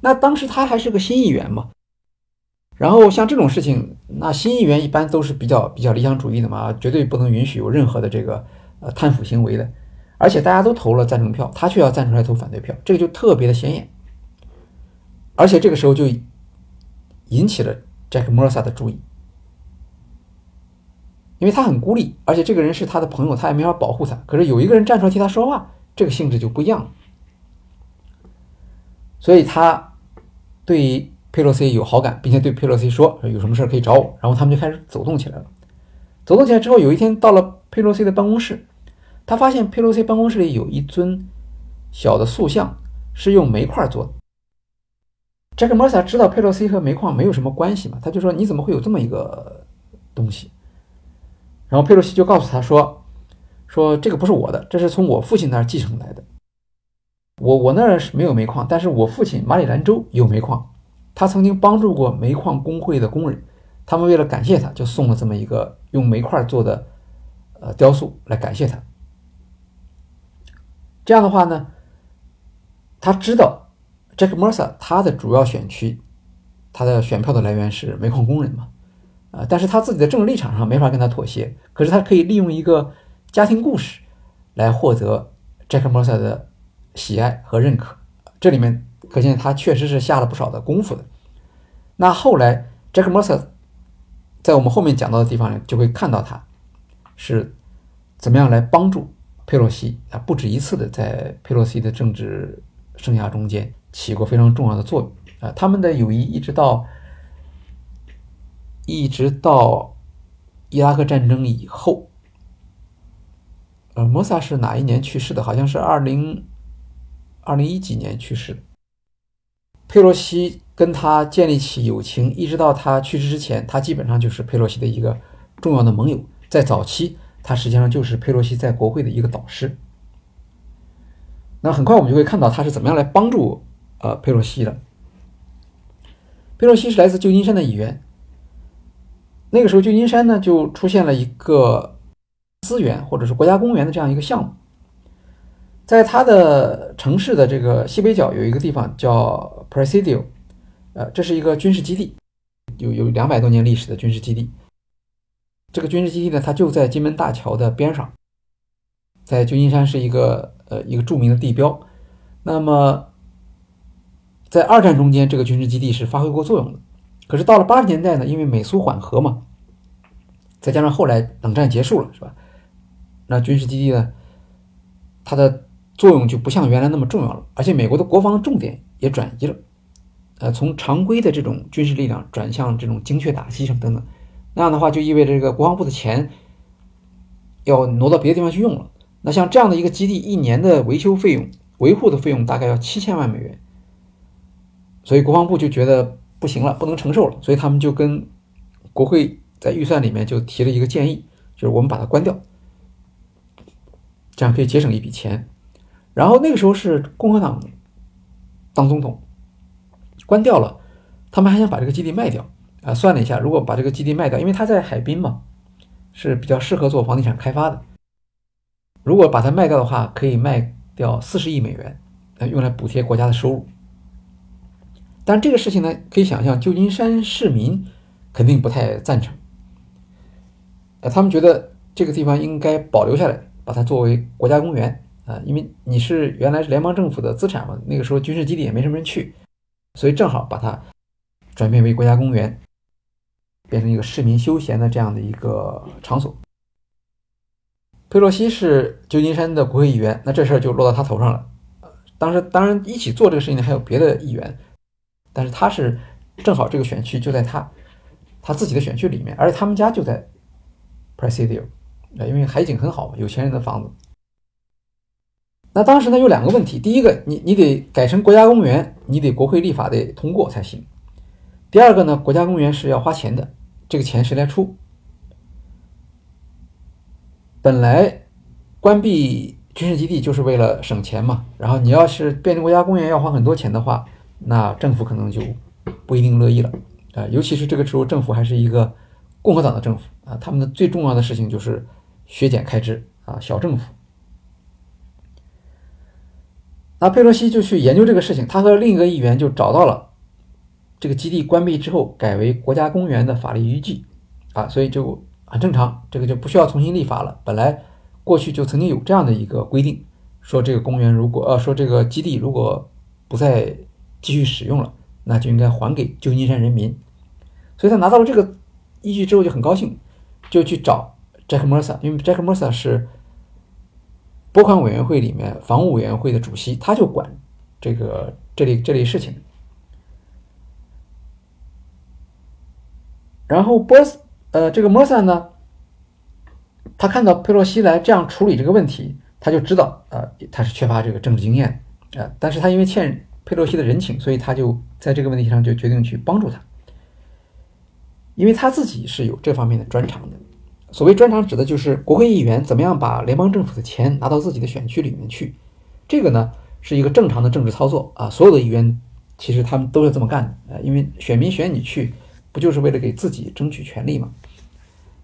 那当时他还是个新议员嘛，然后像这种事情，那新议员一般都是比较比较理想主义的嘛，绝对不能允许有任何的这个呃贪腐行为的。而且大家都投了赞成票，他却要站出来投反对票，这个就特别的显眼。而且这个时候就引起了 Jack m e r s a 的注意。因为他很孤立，而且这个人是他的朋友，他也没法保护他。可是有一个人站出来替他说话，这个性质就不一样了。所以他对佩洛西有好感，并且对佩洛西说有什么事可以找我。然后他们就开始走动起来了。走动起来之后，有一天到了佩洛西的办公室，他发现佩洛西办公室里有一尊小的塑像，是用煤块做的。杰克·莫萨知道佩洛西和煤矿没有什么关系嘛，他就说：“你怎么会有这么一个东西？”然后佩洛西就告诉他说：“说这个不是我的，这是从我父亲那儿继承来的。我我那儿是没有煤矿，但是我父亲马里兰州有煤矿，他曾经帮助过煤矿工会的工人，他们为了感谢他，就送了这么一个用煤块做的呃雕塑来感谢他。这样的话呢，他知道。” Jack Mercer 他的主要选区，他的选票的来源是煤矿工人嘛，啊，但是他自己的政治立场上没法跟他妥协，可是他可以利用一个家庭故事来获得 Jack Mercer 的喜爱和认可，这里面可见他确实是下了不少的功夫的。那后来 Jack Mercer 在我们后面讲到的地方就会看到他是怎么样来帮助佩洛西啊，不止一次的在佩洛西的政治生涯中间。起过非常重要的作用啊！他们的友谊一直到一直到伊拉克战争以后，呃，摩萨是哪一年去世的？好像是二零二零一几年去世的。佩洛西跟他建立起友情，一直到他去世之前，他基本上就是佩洛西的一个重要的盟友。在早期，他实际上就是佩洛西在国会的一个导师。那很快我们就会看到他是怎么样来帮助。呃，佩洛西的。佩洛西是来自旧金山的议员。那个时候，旧金山呢就出现了一个资源或者是国家公园的这样一个项目。在他的城市的这个西北角有一个地方叫 Presidio，呃，这是一个军事基地，有有两百多年历史的军事基地。这个军事基地呢，它就在金门大桥的边上，在旧金山是一个呃一个著名的地标。那么在二战中间，这个军事基地是发挥过作用的。可是到了八十年代呢，因为美苏缓和嘛，再加上后来冷战结束了，是吧？那军事基地呢，它的作用就不像原来那么重要了。而且美国的国防重点也转移了，呃，从常规的这种军事力量转向这种精确打击什么等等。那样的话，就意味着这个国防部的钱要挪到别的地方去用了。那像这样的一个基地，一年的维修费用、维护的费用大概要七千万美元。所以国防部就觉得不行了，不能承受了，所以他们就跟国会在预算里面就提了一个建议，就是我们把它关掉，这样可以节省一笔钱。然后那个时候是共和党当总统，关掉了，他们还想把这个基地卖掉啊。算了一下，如果把这个基地卖掉，因为它在海滨嘛，是比较适合做房地产开发的。如果把它卖掉的话，可以卖掉四十亿美元，用来补贴国家的收入。但这个事情呢，可以想象，旧金山市民肯定不太赞成。呃，他们觉得这个地方应该保留下来，把它作为国家公园啊，因为你是原来是联邦政府的资产嘛，那个时候军事基地也没什么人去，所以正好把它转变为国家公园，变成一个市民休闲的这样的一个场所。佩洛西是旧金山的国会议员，那这事儿就落到他头上了。当时当然一起做这个事情的还有别的议员。但是他是正好这个选区就在他他自己的选区里面，而且他们家就在 Presidio，因为海景很好嘛，有钱人的房子。那当时呢有两个问题，第一个，你你得改成国家公园，你得国会立法得通过才行。第二个呢，国家公园是要花钱的，这个钱谁来出？本来关闭军事基地就是为了省钱嘛，然后你要是变成国家公园要花很多钱的话。那政府可能就不一定乐意了啊，尤其是这个时候政府还是一个共和党的政府啊，他们的最重要的事情就是削减开支啊，小政府。那佩洛西就去研究这个事情，他和另一个议员就找到了这个基地关闭之后改为国家公园的法律依据啊，所以就很正常，这个就不需要重新立法了。本来过去就曾经有这样的一个规定，说这个公园如果呃说这个基地如果不再继续使用了，那就应该还给旧金山人民。所以他拿到了这个依据之后就很高兴，就去找 Jack Mercer，因为 Jack Mercer 是拨款委员会里面防务委员会的主席，他就管这个这类这类事情。然后波斯呃这个 Mercer 呢，他看到佩洛西来这样处理这个问题，他就知道呃他是缺乏这个政治经验啊，但是他因为欠佩洛西的人情，所以他就在这个问题上就决定去帮助他。因为他自己是有这方面的专长的。所谓专长，指的就是国会议员怎么样把联邦政府的钱拿到自己的选区里面去。这个呢是一个正常的政治操作啊，所有的议员其实他们都是这么干的啊，因为选民选你去，不就是为了给自己争取权利吗？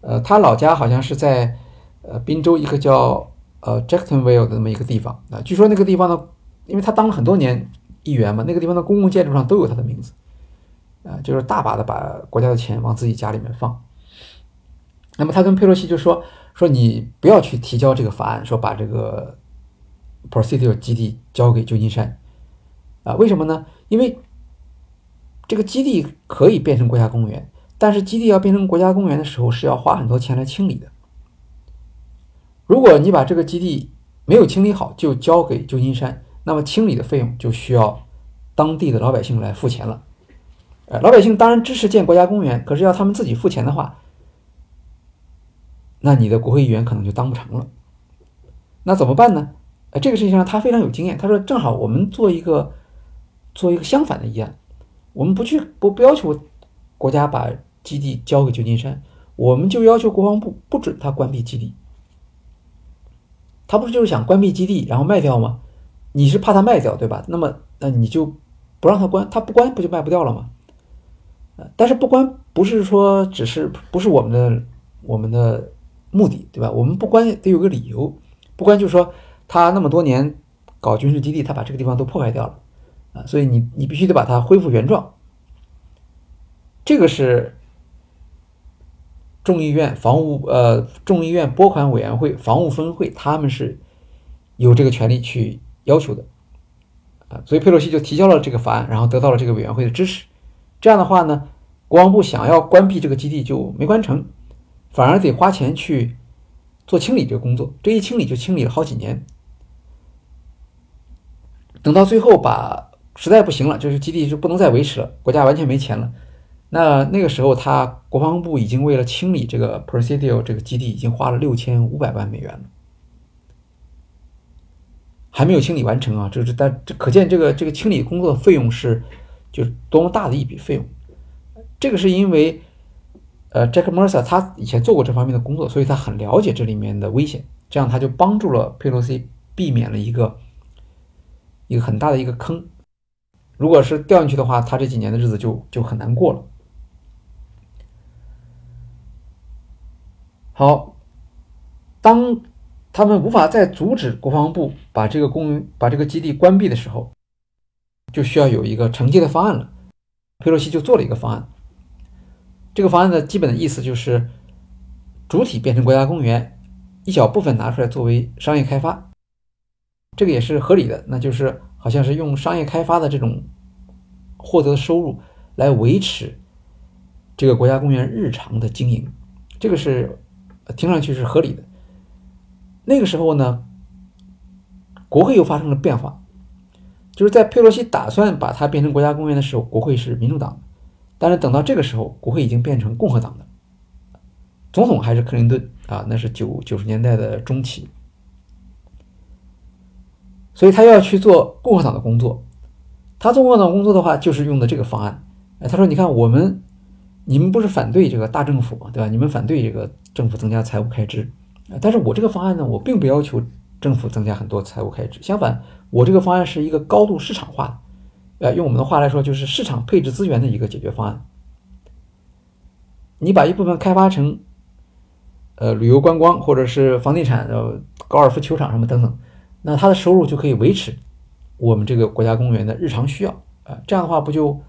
呃，他老家好像是在呃宾州一个叫呃 Jacksonville 的那么一个地方啊，据说那个地方呢，因为他当了很多年议员嘛，那个地方的公共建筑上都有他的名字。啊，就是大把的把国家的钱往自己家里面放。那么他跟佩洛西就说说你不要去提交这个法案，说把这个 Presidio 基地交给旧金山。啊，为什么呢？因为这个基地可以变成国家公园，但是基地要变成国家公园的时候是要花很多钱来清理的。如果你把这个基地没有清理好就交给旧金山，那么清理的费用就需要当地的老百姓来付钱了。呃，老百姓当然支持建国家公园，可是要他们自己付钱的话，那你的国会议员可能就当不成了。那怎么办呢？呃，这个事情上他非常有经验。他说：“正好我们做一个做一个相反的议案，我们不去不不要求国家把基地交给旧金山，我们就要求国防部不准他关闭基地。他不是就是想关闭基地然后卖掉吗？你是怕他卖掉对吧？那么那你就不让他关，他不关不就卖不掉了吗？”但是不关不是说只是不是我们的我们的目的，对吧？我们不关得有个理由，不关就是说他那么多年搞军事基地，他把这个地方都破坏掉了啊，所以你你必须得把它恢复原状。这个是众议院防务呃众议院拨款委员会防务分会，他们是有这个权利去要求的啊，所以佩洛西就提交了这个法案，然后得到了这个委员会的支持。这样的话呢，国防部想要关闭这个基地就没关成，反而得花钱去做清理这个工作。这一清理就清理了好几年，等到最后把实在不行了，就是基地就不能再维持了，国家完全没钱了。那那个时候，他国防部已经为了清理这个 Presidio 这个基地，已经花了六千五百万美元了，还没有清理完成啊！这是但这可见这个这个清理工作的费用是。就是多么大的一笔费用，这个是因为，呃，Jack Mercer 他以前做过这方面的工作，所以他很了解这里面的危险，这样他就帮助了佩洛西避免了一个一个很大的一个坑。如果是掉进去的话，他这几年的日子就就很难过了。好，当他们无法再阻止国防部把这个公把这个基地关闭的时候。就需要有一个承接的方案了，佩洛西就做了一个方案。这个方案的基本的意思就是，主体变成国家公园，一小部分拿出来作为商业开发，这个也是合理的。那就是好像是用商业开发的这种获得的收入来维持这个国家公园日常的经营，这个是听上去是合理的。那个时候呢，国会又发生了变化。就是在佩洛西打算把它变成国家公园的时候，国会是民主党，但是等到这个时候，国会已经变成共和党的，总统还是克林顿啊，那是九九十年代的中期，所以他要去做共和党的工作。他做共和党工作的话，就是用的这个方案。哎，他说：“你看，我们你们不是反对这个大政府嘛，对吧？你们反对这个政府增加财务开支，但是我这个方案呢，我并不要求政府增加很多财务开支，相反。”我这个方案是一个高度市场化的，呃，用我们的话来说，就是市场配置资源的一个解决方案。你把一部分开发成，呃，旅游观光或者是房地产、呃，高尔夫球场什么等等，那它的收入就可以维持我们这个国家公园的日常需要，啊，这样的话不就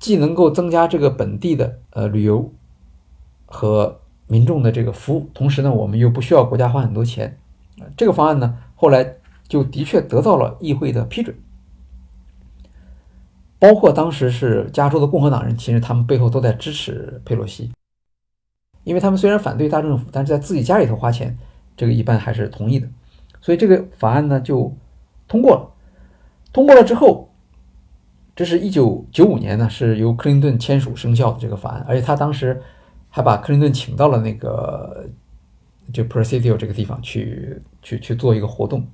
既能够增加这个本地的呃旅游和民众的这个服务，同时呢，我们又不需要国家花很多钱，这个方案呢，后来。就的确得到了议会的批准，包括当时是加州的共和党人，其实他们背后都在支持佩洛西。因为他们虽然反对大政府，但是在自己家里头花钱，这个一般还是同意的。所以这个法案呢就通过了。通过了之后，这是一九九五年呢，是由克林顿签署生效的这个法案，而且他当时还把克林顿请到了那个就 Presidio 这个地方去去去做一个活动。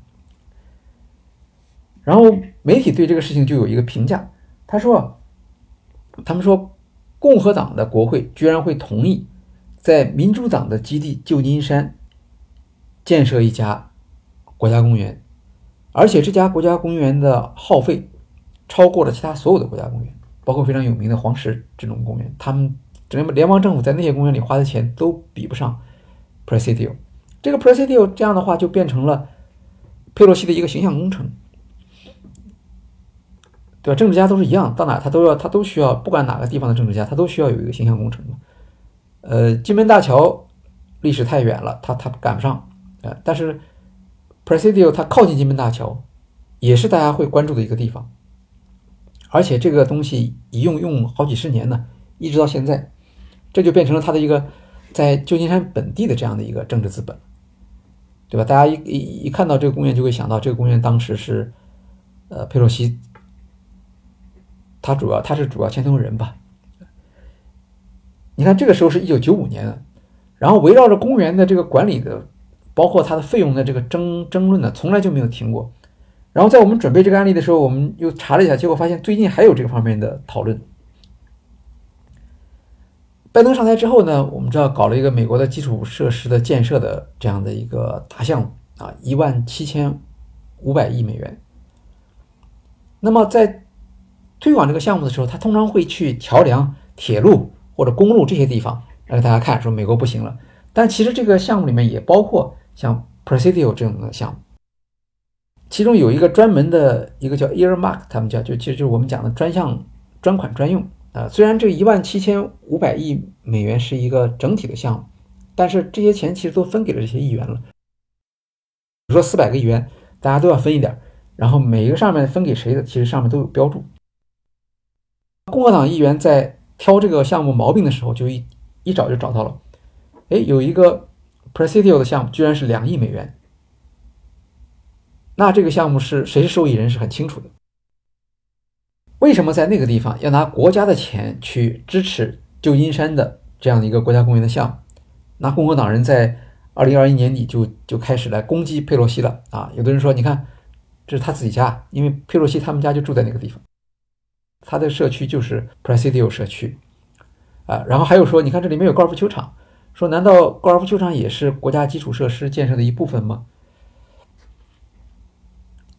然后媒体对这个事情就有一个评价，他说，他们说共和党的国会居然会同意在民主党的基地旧金山建设一家国家公园，而且这家国家公园的耗费超过了其他所有的国家公园，包括非常有名的黄石这种公园，他们整个联邦政府在那些公园里花的钱都比不上 Presidio。这个 Presidio 这样的话就变成了佩洛西的一个形象工程。对吧？政治家都是一样，到哪他都要，他都需要，不管哪个地方的政治家，他都需要有一个形象工程呃，金门大桥历史太远了，他他赶不上。呃，但是 Presidio 它靠近金门大桥，也是大家会关注的一个地方。而且这个东西一用用好几十年呢，一直到现在，这就变成了他的一个在旧金山本地的这样的一个政治资本，对吧？大家一一一看到这个公园，就会想到这个公园当时是呃佩洛西。他主要他是主要牵头人吧？你看这个时候是一九九五年，然后围绕着公园的这个管理的，包括它的费用的这个争争论呢，从来就没有停过。然后在我们准备这个案例的时候，我们又查了一下，结果发现最近还有这个方面的讨论。拜登上台之后呢，我们知道搞了一个美国的基础设施的建设的这样的一个大项目啊，一万七千五百亿美元。那么在推广这个项目的时候，他通常会去桥梁、铁路或者公路这些地方让大家看，说美国不行了。但其实这个项目里面也包括像 Presidio 这种的项目，其中有一个专门的一个叫 Earmark，他们叫就其实就是我们讲的专项专款专用啊。虽然这一万七千五百亿美元是一个整体的项目，但是这些钱其实都分给了这些议员了。比如说四百个议员，大家都要分一点，然后每一个上面分给谁的，其实上面都有标注。共和党议员在挑这个项目毛病的时候，就一一找就找到了。哎，有一个 Presidio 的项目，居然是两亿美元。那这个项目是谁是受益人是很清楚的。为什么在那个地方要拿国家的钱去支持旧金山的这样的一个国家公园的项目？那共和党人在二零二一年底就就开始来攻击佩洛西了啊！有的人说，你看，这是他自己家，因为佩洛西他们家就住在那个地方。他的社区就是 Presidio 社区，啊，然后还有说，你看这里面有高尔夫球场，说难道高尔夫球场也是国家基础设施建设的一部分吗？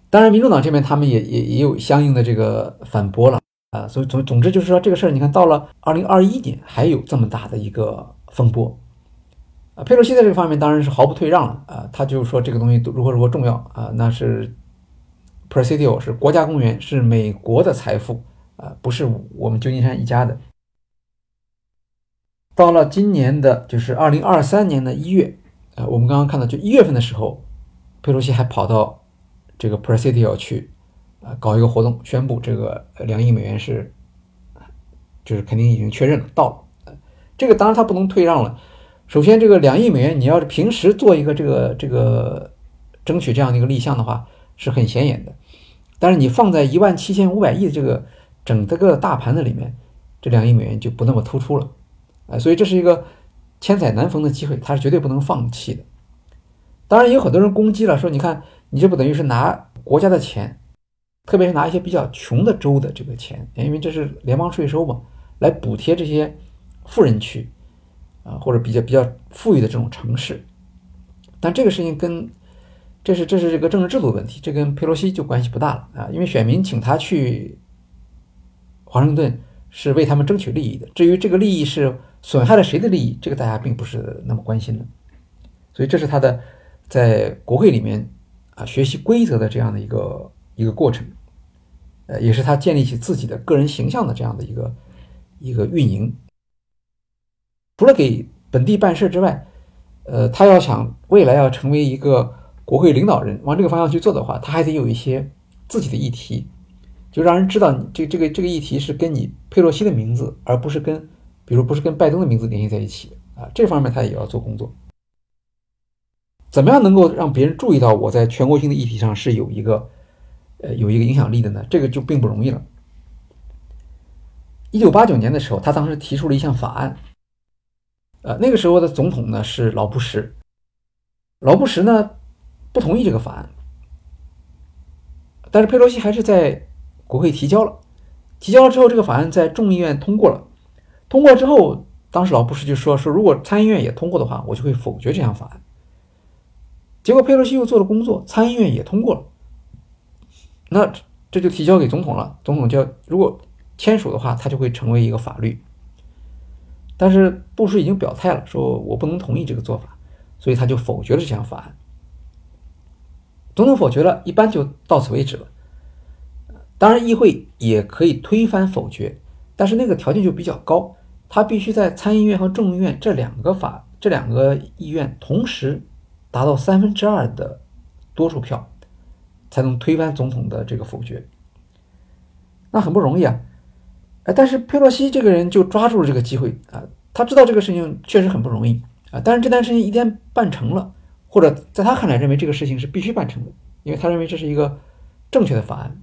当然，民主党这边他们也也也有相应的这个反驳了，啊，所以总总之就是说这个事儿，你看到了二零二一年还有这么大的一个风波，啊，佩洛西在这个方面当然是毫不退让了，啊，他就说这个东西如何如何重要啊，那是 Presidio 是国家公园，是美国的财富。啊，不是我们旧金山一家的。到了今年的，就是二零二三年的一月，啊，我们刚刚看到，就一月份的时候，佩洛西还跑到这个 Presidio 去，啊，搞一个活动，宣布这个两亿美元是，就是肯定已经确认了到了。这个当然他不能退让了。首先，这个两亿美元，你要是平时做一个这个这个争取这样的一个立项的话，是很显眼的。但是你放在一万七千五百亿的这个。整这个大盘子里面，这两亿美元就不那么突出了，啊，所以这是一个千载难逢的机会，他是绝对不能放弃的。当然，有很多人攻击了，说你看你这不等于是拿国家的钱，特别是拿一些比较穷的州的这个钱，因为这是联邦税收嘛，来补贴这些富人区啊，或者比较比较富裕的这种城市。但这个事情跟这是这是这个政治制度问题，这跟佩洛西就关系不大了啊，因为选民请他去。华盛顿是为他们争取利益的，至于这个利益是损害了谁的利益，这个大家并不是那么关心的。所以这是他的在国会里面啊学习规则的这样的一个一个过程，呃，也是他建立起自己的个人形象的这样的一个一个运营。除了给本地办事之外，呃，他要想未来要成为一个国会领导人，往这个方向去做的话，他还得有一些自己的议题。就让人知道你这这个这个议题是跟你佩洛西的名字，而不是跟，比如不是跟拜登的名字联系在一起啊，这方面他也要做工作。怎么样能够让别人注意到我在全国性的议题上是有一个呃有一个影响力的呢？这个就并不容易了。一九八九年的时候，他当时提出了一项法案，呃，那个时候的总统呢是老布什，老布什呢不同意这个法案，但是佩洛西还是在国会提交了，提交了之后，这个法案在众议院通过了，通过之后，当时老布什就说说，如果参议院也通过的话，我就会否决这项法案。结果佩洛西又做了工作，参议院也通过了，那这就提交给总统了。总统就要如果签署的话，它就会成为一个法律。但是布什已经表态了，说我不能同意这个做法，所以他就否决了这项法案。总统否决了，一般就到此为止了。当然，议会也可以推翻否决，但是那个条件就比较高，他必须在参议院和众议院这两个法这两个议院同时。达到三分之二的多数票，才能推翻总统的这个否决，那很不容易啊！哎，但是佩洛西这个人就抓住了这个机会啊，他知道这个事情确实很不容易啊，但是这件事情一旦办成了，或者在他看来认为这个事情是必须办成的，因为他认为这是一个正确的法案，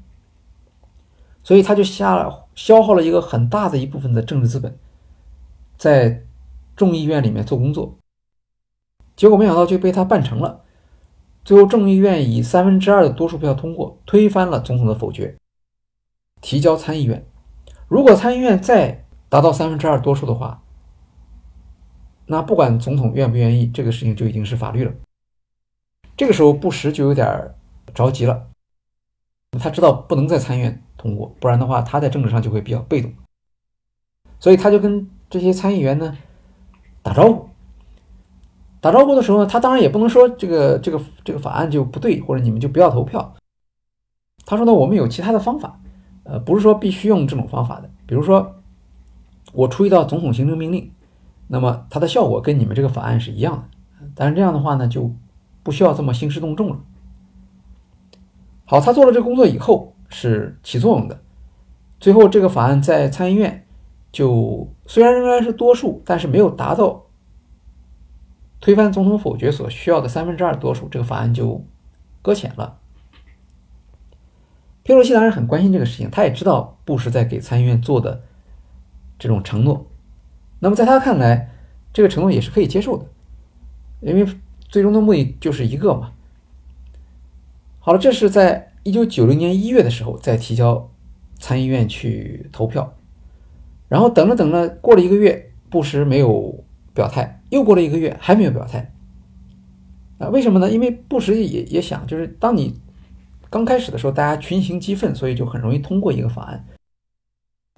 所以他就下了消耗了一个很大的一部分的政治资本，在众议院里面做工作。结果没想到就被他办成了，最后众议院以三分之二的多数票通过，推翻了总统的否决，提交参议院。如果参议院再达到三分之二多数的话，那不管总统愿不愿意，这个事情就已经是法律了。这个时候布什就有点着急了，他知道不能在参议院通过，不然的话他在政治上就会比较被动，所以他就跟这些参议员呢打招呼。打招呼的时候呢，他当然也不能说这个这个这个法案就不对，或者你们就不要投票。他说呢，我们有其他的方法，呃，不是说必须用这种方法的。比如说，我出一道总统行政命令，那么它的效果跟你们这个法案是一样的，但是这样的话呢，就不需要这么兴师动众了。好，他做了这个工作以后是起作用的，最后这个法案在参议院就虽然仍然是多数，但是没有达到。推翻总统否决所需要的三分之二多数，这个法案就搁浅了。佩洛西当然很关心这个事情，他也知道布什在给参议院做的这种承诺。那么在他看来，这个承诺也是可以接受的，因为最终的目的就是一个嘛。好了，这是在一九九零年一月的时候再提交参议院去投票，然后等了等了，过了一个月，布什没有表态。又过了一个月，还没有表态，啊，为什么呢？因为布什也也想，就是当你刚开始的时候，大家群情激愤，所以就很容易通过一个法案。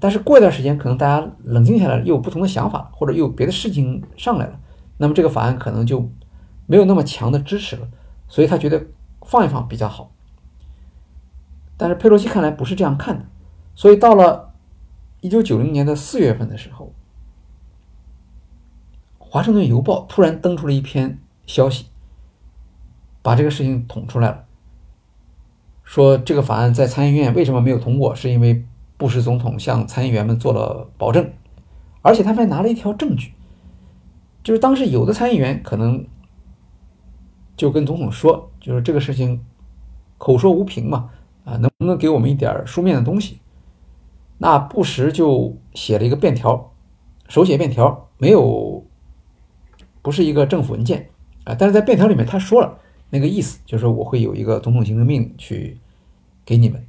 但是过一段时间，可能大家冷静下来，又有不同的想法，或者又有别的事情上来了，那么这个法案可能就没有那么强的支持了。所以他觉得放一放比较好。但是佩洛西看来不是这样看的，所以到了一九九零年的四月份的时候。华盛顿邮报突然登出了一篇消息，把这个事情捅出来了，说这个法案在参议院为什么没有通过，是因为布什总统向参议员们做了保证，而且他们还拿了一条证据，就是当时有的参议员可能就跟总统说，就是这个事情口说无凭嘛，啊，能不能给我们一点书面的东西？那布什就写了一个便条，手写便条，没有。不是一个政府文件啊，但是在便条里面他说了那个意思，就是说我会有一个总统行政命令去给你们。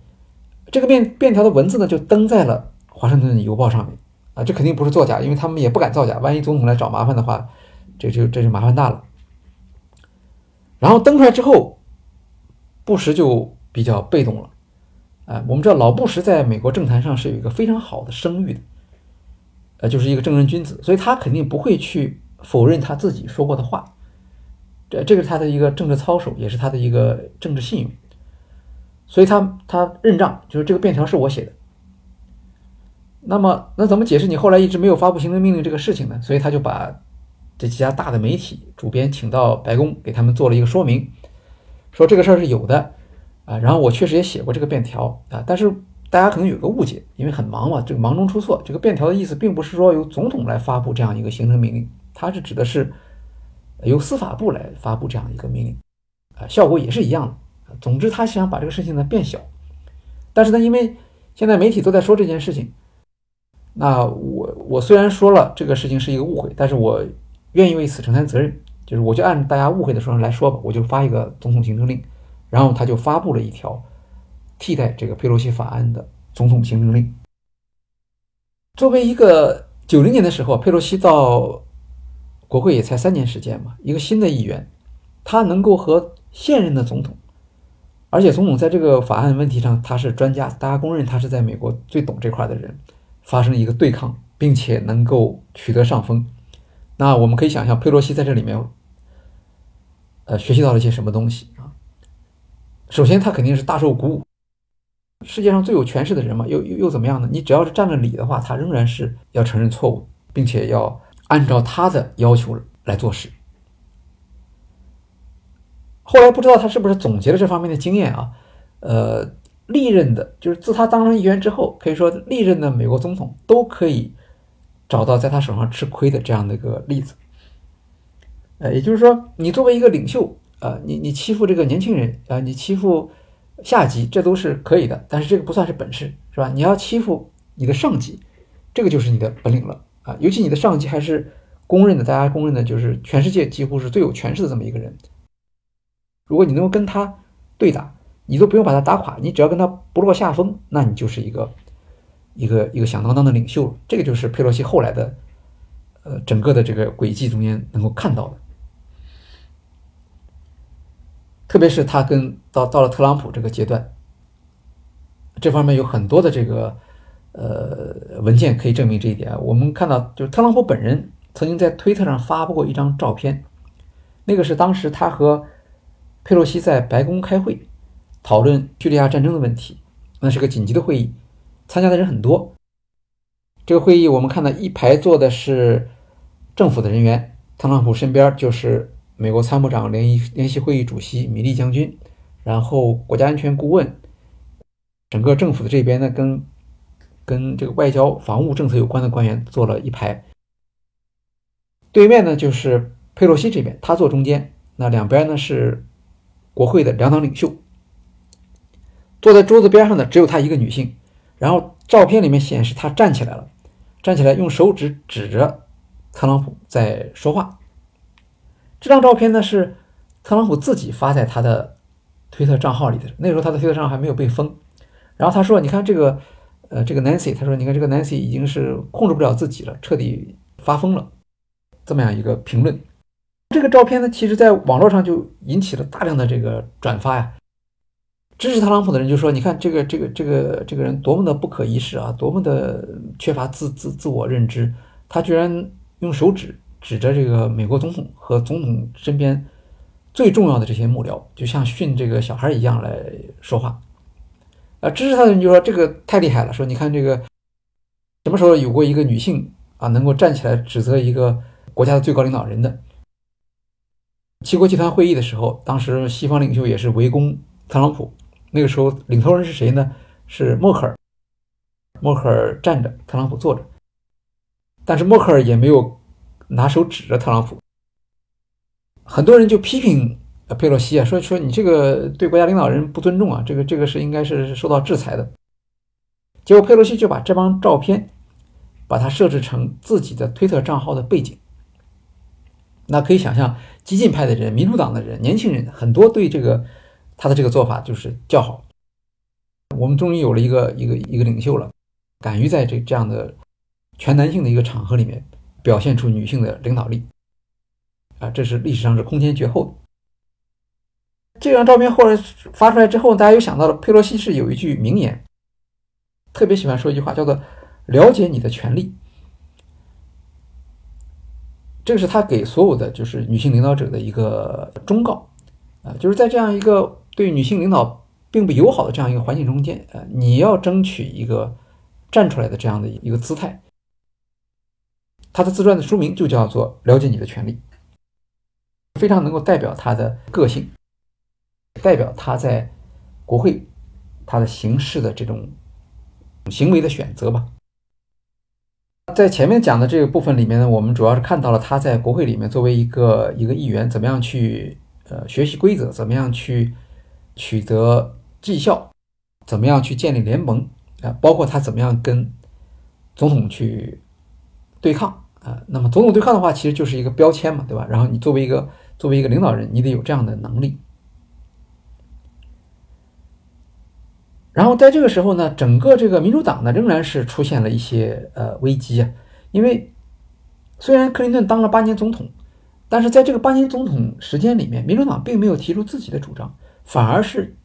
这个便便条的文字呢，就登在了《华盛顿邮报》上面啊，这肯定不是作假，因为他们也不敢造假，万一总统来找麻烦的话，这就这就麻烦大了。然后登出来之后，布什就比较被动了啊。我们知道老布什在美国政坛上是有一个非常好的声誉的，呃，就是一个正人君子，所以他肯定不会去。否认他自己说过的话，这这个是他的一个政治操守，也是他的一个政治信用，所以他他认账，就是这个便条是我写的。那么，那怎么解释你后来一直没有发布行政命令这个事情呢？所以他就把这几家大的媒体主编请到白宫，给他们做了一个说明，说这个事儿是有的啊，然后我确实也写过这个便条啊，但是大家可能有个误解，因为很忙嘛，这个忙中出错，这个便条的意思并不是说由总统来发布这样一个行政命令。它是指的是由司法部来发布这样一个命令，啊，效果也是一样的。总之，他想把这个事情呢变小，但是呢，因为现在媒体都在说这件事情，那我我虽然说了这个事情是一个误会，但是我愿意为此承担责任，就是我就按大家误会的时候来说吧，我就发一个总统行政令，然后他就发布了一条替代这个佩洛西法案的总统行政令。作为一个九零年的时候，佩洛西到国会也才三年时间嘛，一个新的议员，他能够和现任的总统，而且总统在这个法案问题上他是专家，大家公认他是在美国最懂这块的人，发生一个对抗，并且能够取得上风。那我们可以想象，佩洛西在这里面，呃，学习到了一些什么东西啊？首先，他肯定是大受鼓舞。世界上最有权势的人嘛，又又又怎么样呢？你只要是占了理的话，他仍然是要承认错误，并且要按照他的要求来做事。后来不知道他是不是总结了这方面的经验啊？呃，历任的，就是自他当上议员之后，可以说历任的美国总统都可以找到在他手上吃亏的这样的一个例子。呃，也就是说，你作为一个领袖啊，你你欺负这个年轻人啊，你欺负。下级这都是可以的，但是这个不算是本事，是吧？你要欺负你的上级，这个就是你的本领了尤其你的上级还是公认的，大家公认的就是全世界几乎是最有权势的这么一个人。如果你能够跟他对打，你都不用把他打垮，你只要跟他不落下风，那你就是一个一个一个响当当的领袖。这个就是佩洛西后来的呃整个的这个轨迹中间能够看到的。特别是他跟到到了特朗普这个阶段，这方面有很多的这个呃文件可以证明这一点。我们看到，就是特朗普本人曾经在推特上发布过一张照片，那个是当时他和佩洛西在白宫开会，讨论叙利亚战争的问题。那是个紧急的会议，参加的人很多。这个会议我们看到一排坐的是政府的人员，特朗普身边就是。美国参谋长联谊联席会议主席米利将军，然后国家安全顾问，整个政府的这边呢，跟跟这个外交、防务政策有关的官员坐了一排。对面呢就是佩洛西这边，他坐中间。那两边呢是国会的两党领袖。坐在桌子边上的只有她一个女性。然后照片里面显示她站起来了，站起来用手指指着特朗普在说话。这张照片呢是特朗普自己发在他的推特账号里的。那时候他的推特账号还没有被封。然后他说：“你看这个，呃，这个 Nancy，他说你看这个 Nancy 已经是控制不了自己了，彻底发疯了。”这么样一个评论。这个照片呢，其实在网络上就引起了大量的这个转发呀。支持特朗普的人就说：“你看这个这个这个这个人多么的不可一世啊，多么的缺乏自自自我认知，他居然用手指。”指着这个美国总统和总统身边最重要的这些幕僚，就像训这个小孩一样来说话。啊，支持他的人就说这个太厉害了，说你看这个什么时候有过一个女性啊能够站起来指责一个国家的最高领导人的？七国集团会议的时候，当时西方领袖也是围攻特朗普，那个时候领头人是谁呢？是默克尔。默克尔站着，特朗普坐着，但是默克尔也没有。拿手指着特朗普，很多人就批评佩洛西啊，说说你这个对国家领导人不尊重啊，这个这个是应该是受到制裁的。结果佩洛西就把这张照片，把它设置成自己的推特账号的背景。那可以想象，激进派的人、民主党的人、年轻人很多对这个他的这个做法就是叫好。我们终于有了一个一个一个领袖了，敢于在这这样的全男性的一个场合里面。表现出女性的领导力，啊，这是历史上是空前绝后的。这张照片后来发出来之后，大家又想到了佩洛西是有一句名言，特别喜欢说一句话，叫做“了解你的权利”。这是他给所有的就是女性领导者的一个忠告，啊，就是在这样一个对女性领导并不友好的这样一个环境中间，呃，你要争取一个站出来的这样的一个姿态。他的自传的书名就叫做《了解你的权利》，非常能够代表他的个性，代表他在国会他的行事的这种行为的选择吧。在前面讲的这个部分里面呢，我们主要是看到了他在国会里面作为一个一个议员，怎么样去呃学习规则，怎么样去取得绩效，怎么样去建立联盟啊，包括他怎么样跟总统去对抗啊。那么总统对抗的话，其实就是一个标签嘛，对吧？然后你作为一个作为一个领导人，你得有这样的能力。然后在这个时候呢，整个这个民主党呢仍然是出现了一些呃危机啊，因为虽然克林顿当了八年总统，但是在这个八年总统时间里面，民主党并没有提出自己的主张，反而是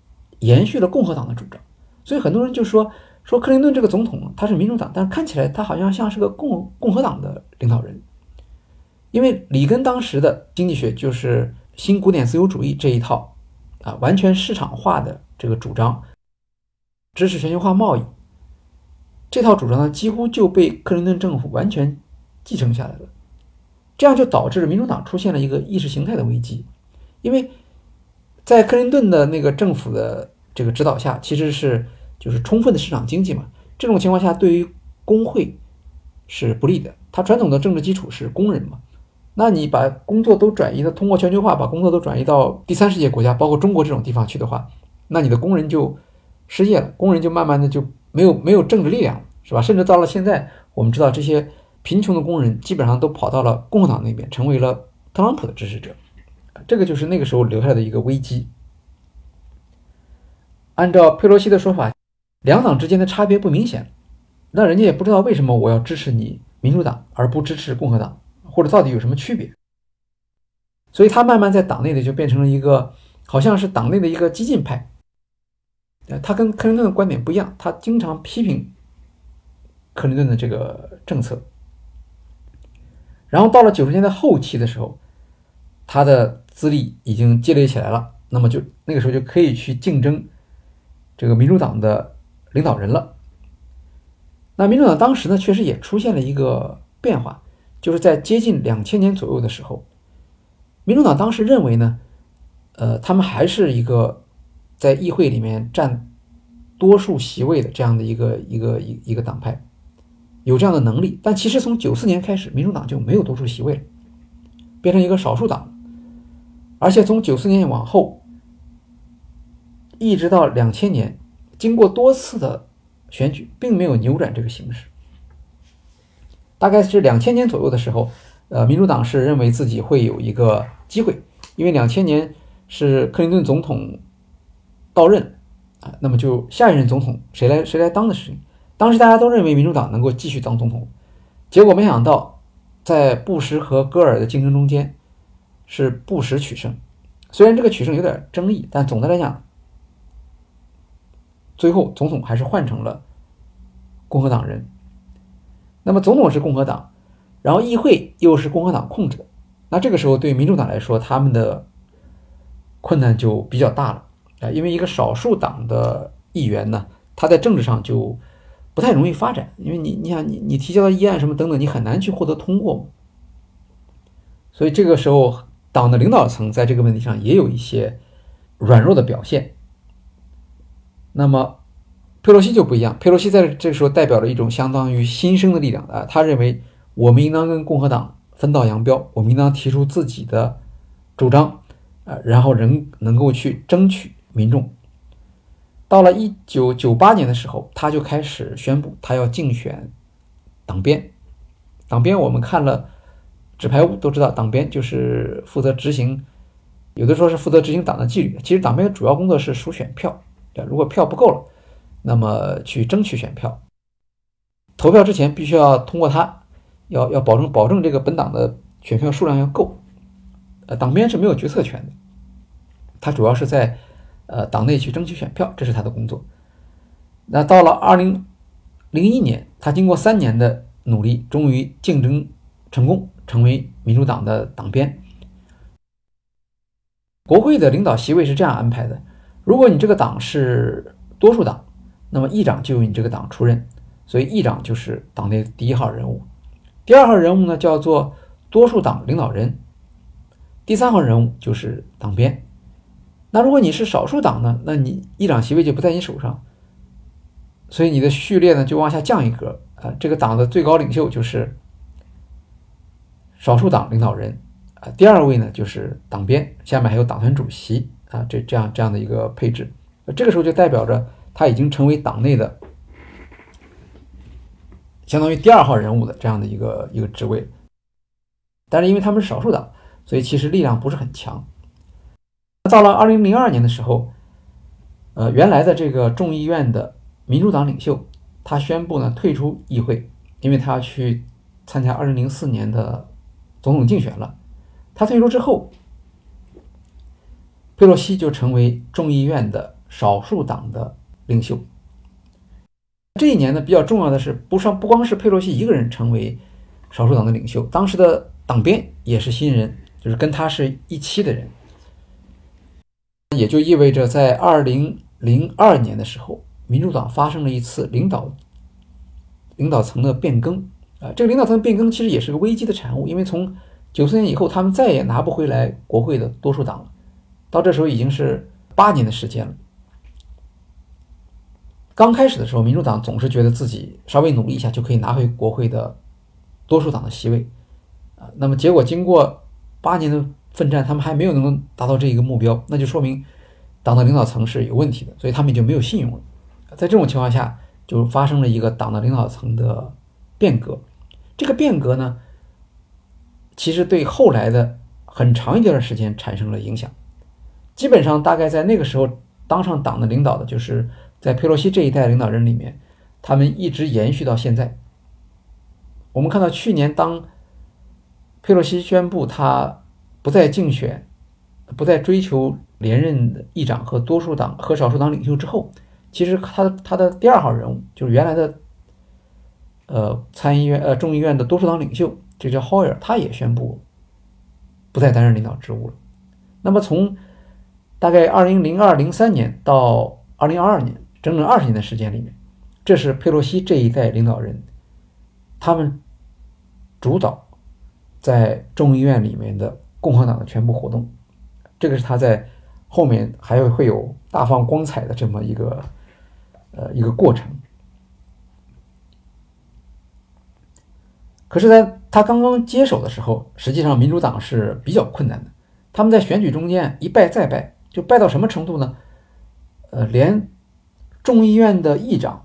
延续了共和党的主张。所以很多人就说说克林顿这个总统他是民主党，但是看起来他好像像是个共共和党的领导人，因为里根当时的经济学就是新古典自由主义这一套啊，完全市场化的这个主张。支持全球化贸易这套主张呢，几乎就被克林顿政府完全继承下来了。这样就导致民主党出现了一个意识形态的危机，因为在克林顿的那个政府的这个指导下，其实是就是充分的市场经济嘛。这种情况下，对于工会是不利的。它传统的政治基础是工人嘛，那你把工作都转移的通过全球化，把工作都转移到第三世界国家，包括中国这种地方去的话，那你的工人就。失业了，工人就慢慢的就没有没有政治力量了，是吧？甚至到了现在，我们知道这些贫穷的工人基本上都跑到了共和党那边，成为了特朗普的支持者。这个就是那个时候留下的一个危机。按照佩洛西的说法，两党之间的差别不明显，那人家也不知道为什么我要支持你民主党而不支持共和党，或者到底有什么区别？所以他慢慢在党内的就变成了一个好像是党内的一个激进派。呃他跟克林顿的观点不一样，他经常批评克林顿的这个政策。然后到了九十年代后期的时候，他的资历已经积累起来了，那么就那个时候就可以去竞争这个民主党的领导人了。那民主党当时呢，确实也出现了一个变化，就是在接近两千年左右的时候，民主党当时认为呢，呃，他们还是一个。在议会里面占多数席位的这样的一个一个一一个党派，有这样的能力，但其实从九四年开始，民主党就没有多数席位了，变成一个少数党，而且从九四年往后，一直到两千年，经过多次的选举，并没有扭转这个形势。大概是两千年左右的时候，呃，民主党是认为自己会有一个机会，因为两千年是克林顿总统。到任啊，那么就下一任总统谁来谁来当的事情。当时大家都认为民主党能够继续当总统，结果没想到在布什和戈尔的竞争中间是布什取胜。虽然这个取胜有点争议，但总的来讲，最后总统还是换成了共和党人。那么总统是共和党，然后议会又是共和党控制的，那这个时候对民主党来说，他们的困难就比较大了。因为一个少数党的议员呢，他在政治上就不太容易发展，因为你，你想，你你提交的议案什么等等，你很难去获得通过。所以这个时候，党的领导层在这个问题上也有一些软弱的表现。那么佩洛西就不一样，佩洛西在这时候代表了一种相当于新生的力量啊，他认为我们应当跟共和党分道扬镳，我们应当提出自己的主张，啊，然后人能够去争取。民众到了一九九八年的时候，他就开始宣布他要竞选党鞭。党鞭我们看了《纸牌屋》都知道，党鞭就是负责执行，有的说是负责执行党的纪律。其实党鞭主要工作是数选票，如果票不够了，那么去争取选票。投票之前必须要通过他，要要保证保证这个本党的选票数量要够。呃，党鞭是没有决策权的，他主要是在。呃，党内去争取选票，这是他的工作。那到了二零零一年，他经过三年的努力，终于竞争成功，成为民主党的党鞭。国会的领导席位是这样安排的：如果你这个党是多数党，那么议长就由你这个党出任，所以议长就是党内第一号人物。第二号人物呢，叫做多数党领导人。第三号人物就是党鞭。那如果你是少数党呢？那你议长席位就不在你手上，所以你的序列呢就往下降一格啊。这个党的最高领袖就是少数党领导人啊，第二位呢就是党鞭，下面还有党团主席啊，这这样这样的一个配置。这个时候就代表着他已经成为党内的相当于第二号人物的这样的一个一个职位。但是因为他们是少数党，所以其实力量不是很强。到了二零零二年的时候，呃，原来的这个众议院的民主党领袖，他宣布呢退出议会，因为他要去参加二零零四年的总统竞选了。他退出之后，佩洛西就成为众议院的少数党的领袖。这一年呢，比较重要的是，不上不光是佩洛西一个人成为少数党的领袖，当时的党鞭也是新人，就是跟他是一期的人。也就意味着，在二零零二年的时候，民主党发生了一次领导领导层的变更啊。这个领导层变更其实也是个危机的产物，因为从九四年以后，他们再也拿不回来国会的多数党了。到这时候已经是八年的时间了。刚开始的时候，民主党总是觉得自己稍微努力一下就可以拿回国会的多数党的席位啊。那么结果经过八年的。奋战，他们还没有能够达到这一个目标，那就说明党的领导层是有问题的，所以他们就没有信用了。在这种情况下，就发生了一个党的领导层的变革。这个变革呢，其实对后来的很长一段时间产生了影响。基本上，大概在那个时候当上党的领导的，就是在佩洛西这一代领导人里面，他们一直延续到现在。我们看到去年当佩洛西宣布他。不再竞选，不再追求连任议长和多数党和少数党领袖之后，其实他他的第二号人物就是原来的，呃参议院呃众议院的多数党领袖，这叫 Hoyer，他也宣布不再担任领导职务了。那么从大概二零零二零三年到二零二二年，整整二十年的时间里面，这是佩洛西这一代领导人他们主导在众议院里面的。共和党的全部活动，这个是他在后面还有会有大放光彩的这么一个呃一个过程。可是，在他刚刚接手的时候，实际上民主党是比较困难的。他们在选举中间一败再败，就败到什么程度呢？呃，连众议院的议长、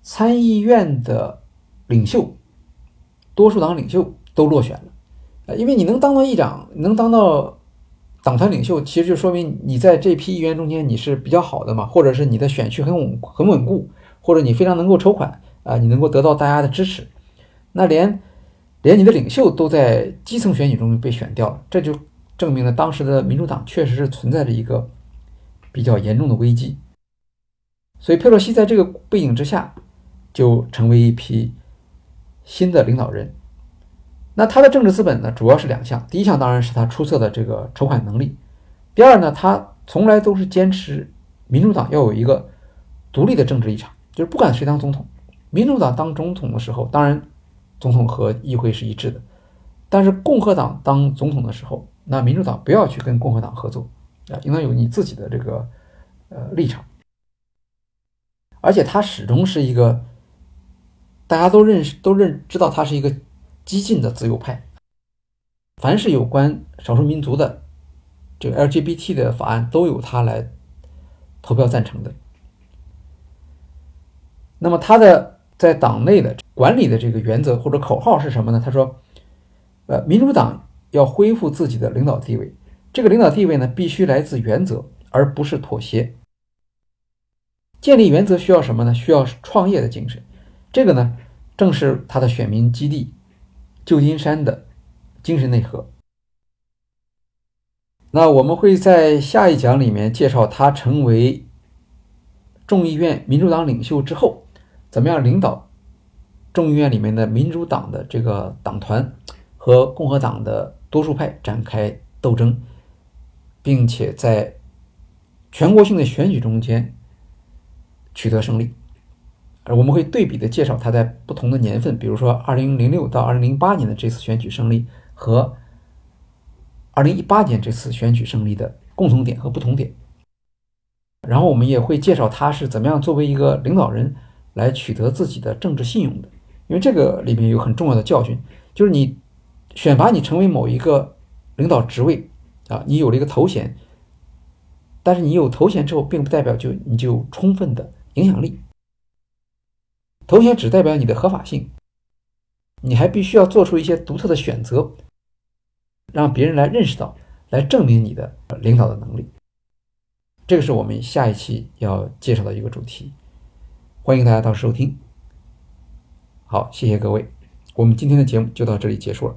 参议院的领袖、多数党领袖都落选了。因为你能当到议长，能当到党团领袖，其实就说明你在这批议员中间你是比较好的嘛，或者是你的选区很稳很稳固，或者你非常能够筹款啊，你能够得到大家的支持。那连连你的领袖都在基层选举中被选掉了，这就证明了当时的民主党确实是存在着一个比较严重的危机。所以佩洛西在这个背景之下，就成为一批新的领导人。那他的政治资本呢，主要是两项。第一项当然是他出色的这个筹款能力。第二呢，他从来都是坚持民主党要有一个独立的政治立场，就是不管谁当总统，民主党当总统的时候，当然总统和议会是一致的。但是共和党当总统的时候，那民主党不要去跟共和党合作啊，应当有你自己的这个呃立场。而且他始终是一个大家都认识、都认知道他是一个。激进的自由派，凡是有关少数民族的这个 LGBT 的法案，都由他来投票赞成的。那么他的在党内的管理的这个原则或者口号是什么呢？他说：“呃，民主党要恢复自己的领导地位，这个领导地位呢，必须来自原则，而不是妥协。建立原则需要什么呢？需要创业的精神。这个呢，正是他的选民基地。”旧金山的精神内核。那我们会在下一讲里面介绍他成为众议院民主党领袖之后，怎么样领导众议院里面的民主党的这个党团和共和党的多数派展开斗争，并且在全国性的选举中间取得胜利。而我们会对比的介绍他在不同的年份，比如说二零零六到二零零八年的这次选举胜利和二零一八年这次选举胜利的共同点和不同点。然后我们也会介绍他是怎么样作为一个领导人来取得自己的政治信用的。因为这个里面有很重要的教训，就是你选拔你成为某一个领导职位啊，你有了一个头衔，但是你有头衔之后，并不代表就你就有充分的影响力。头衔只代表你的合法性，你还必须要做出一些独特的选择，让别人来认识到，来证明你的领导的能力。这个是我们下一期要介绍的一个主题，欢迎大家到时收听。好，谢谢各位，我们今天的节目就到这里结束了。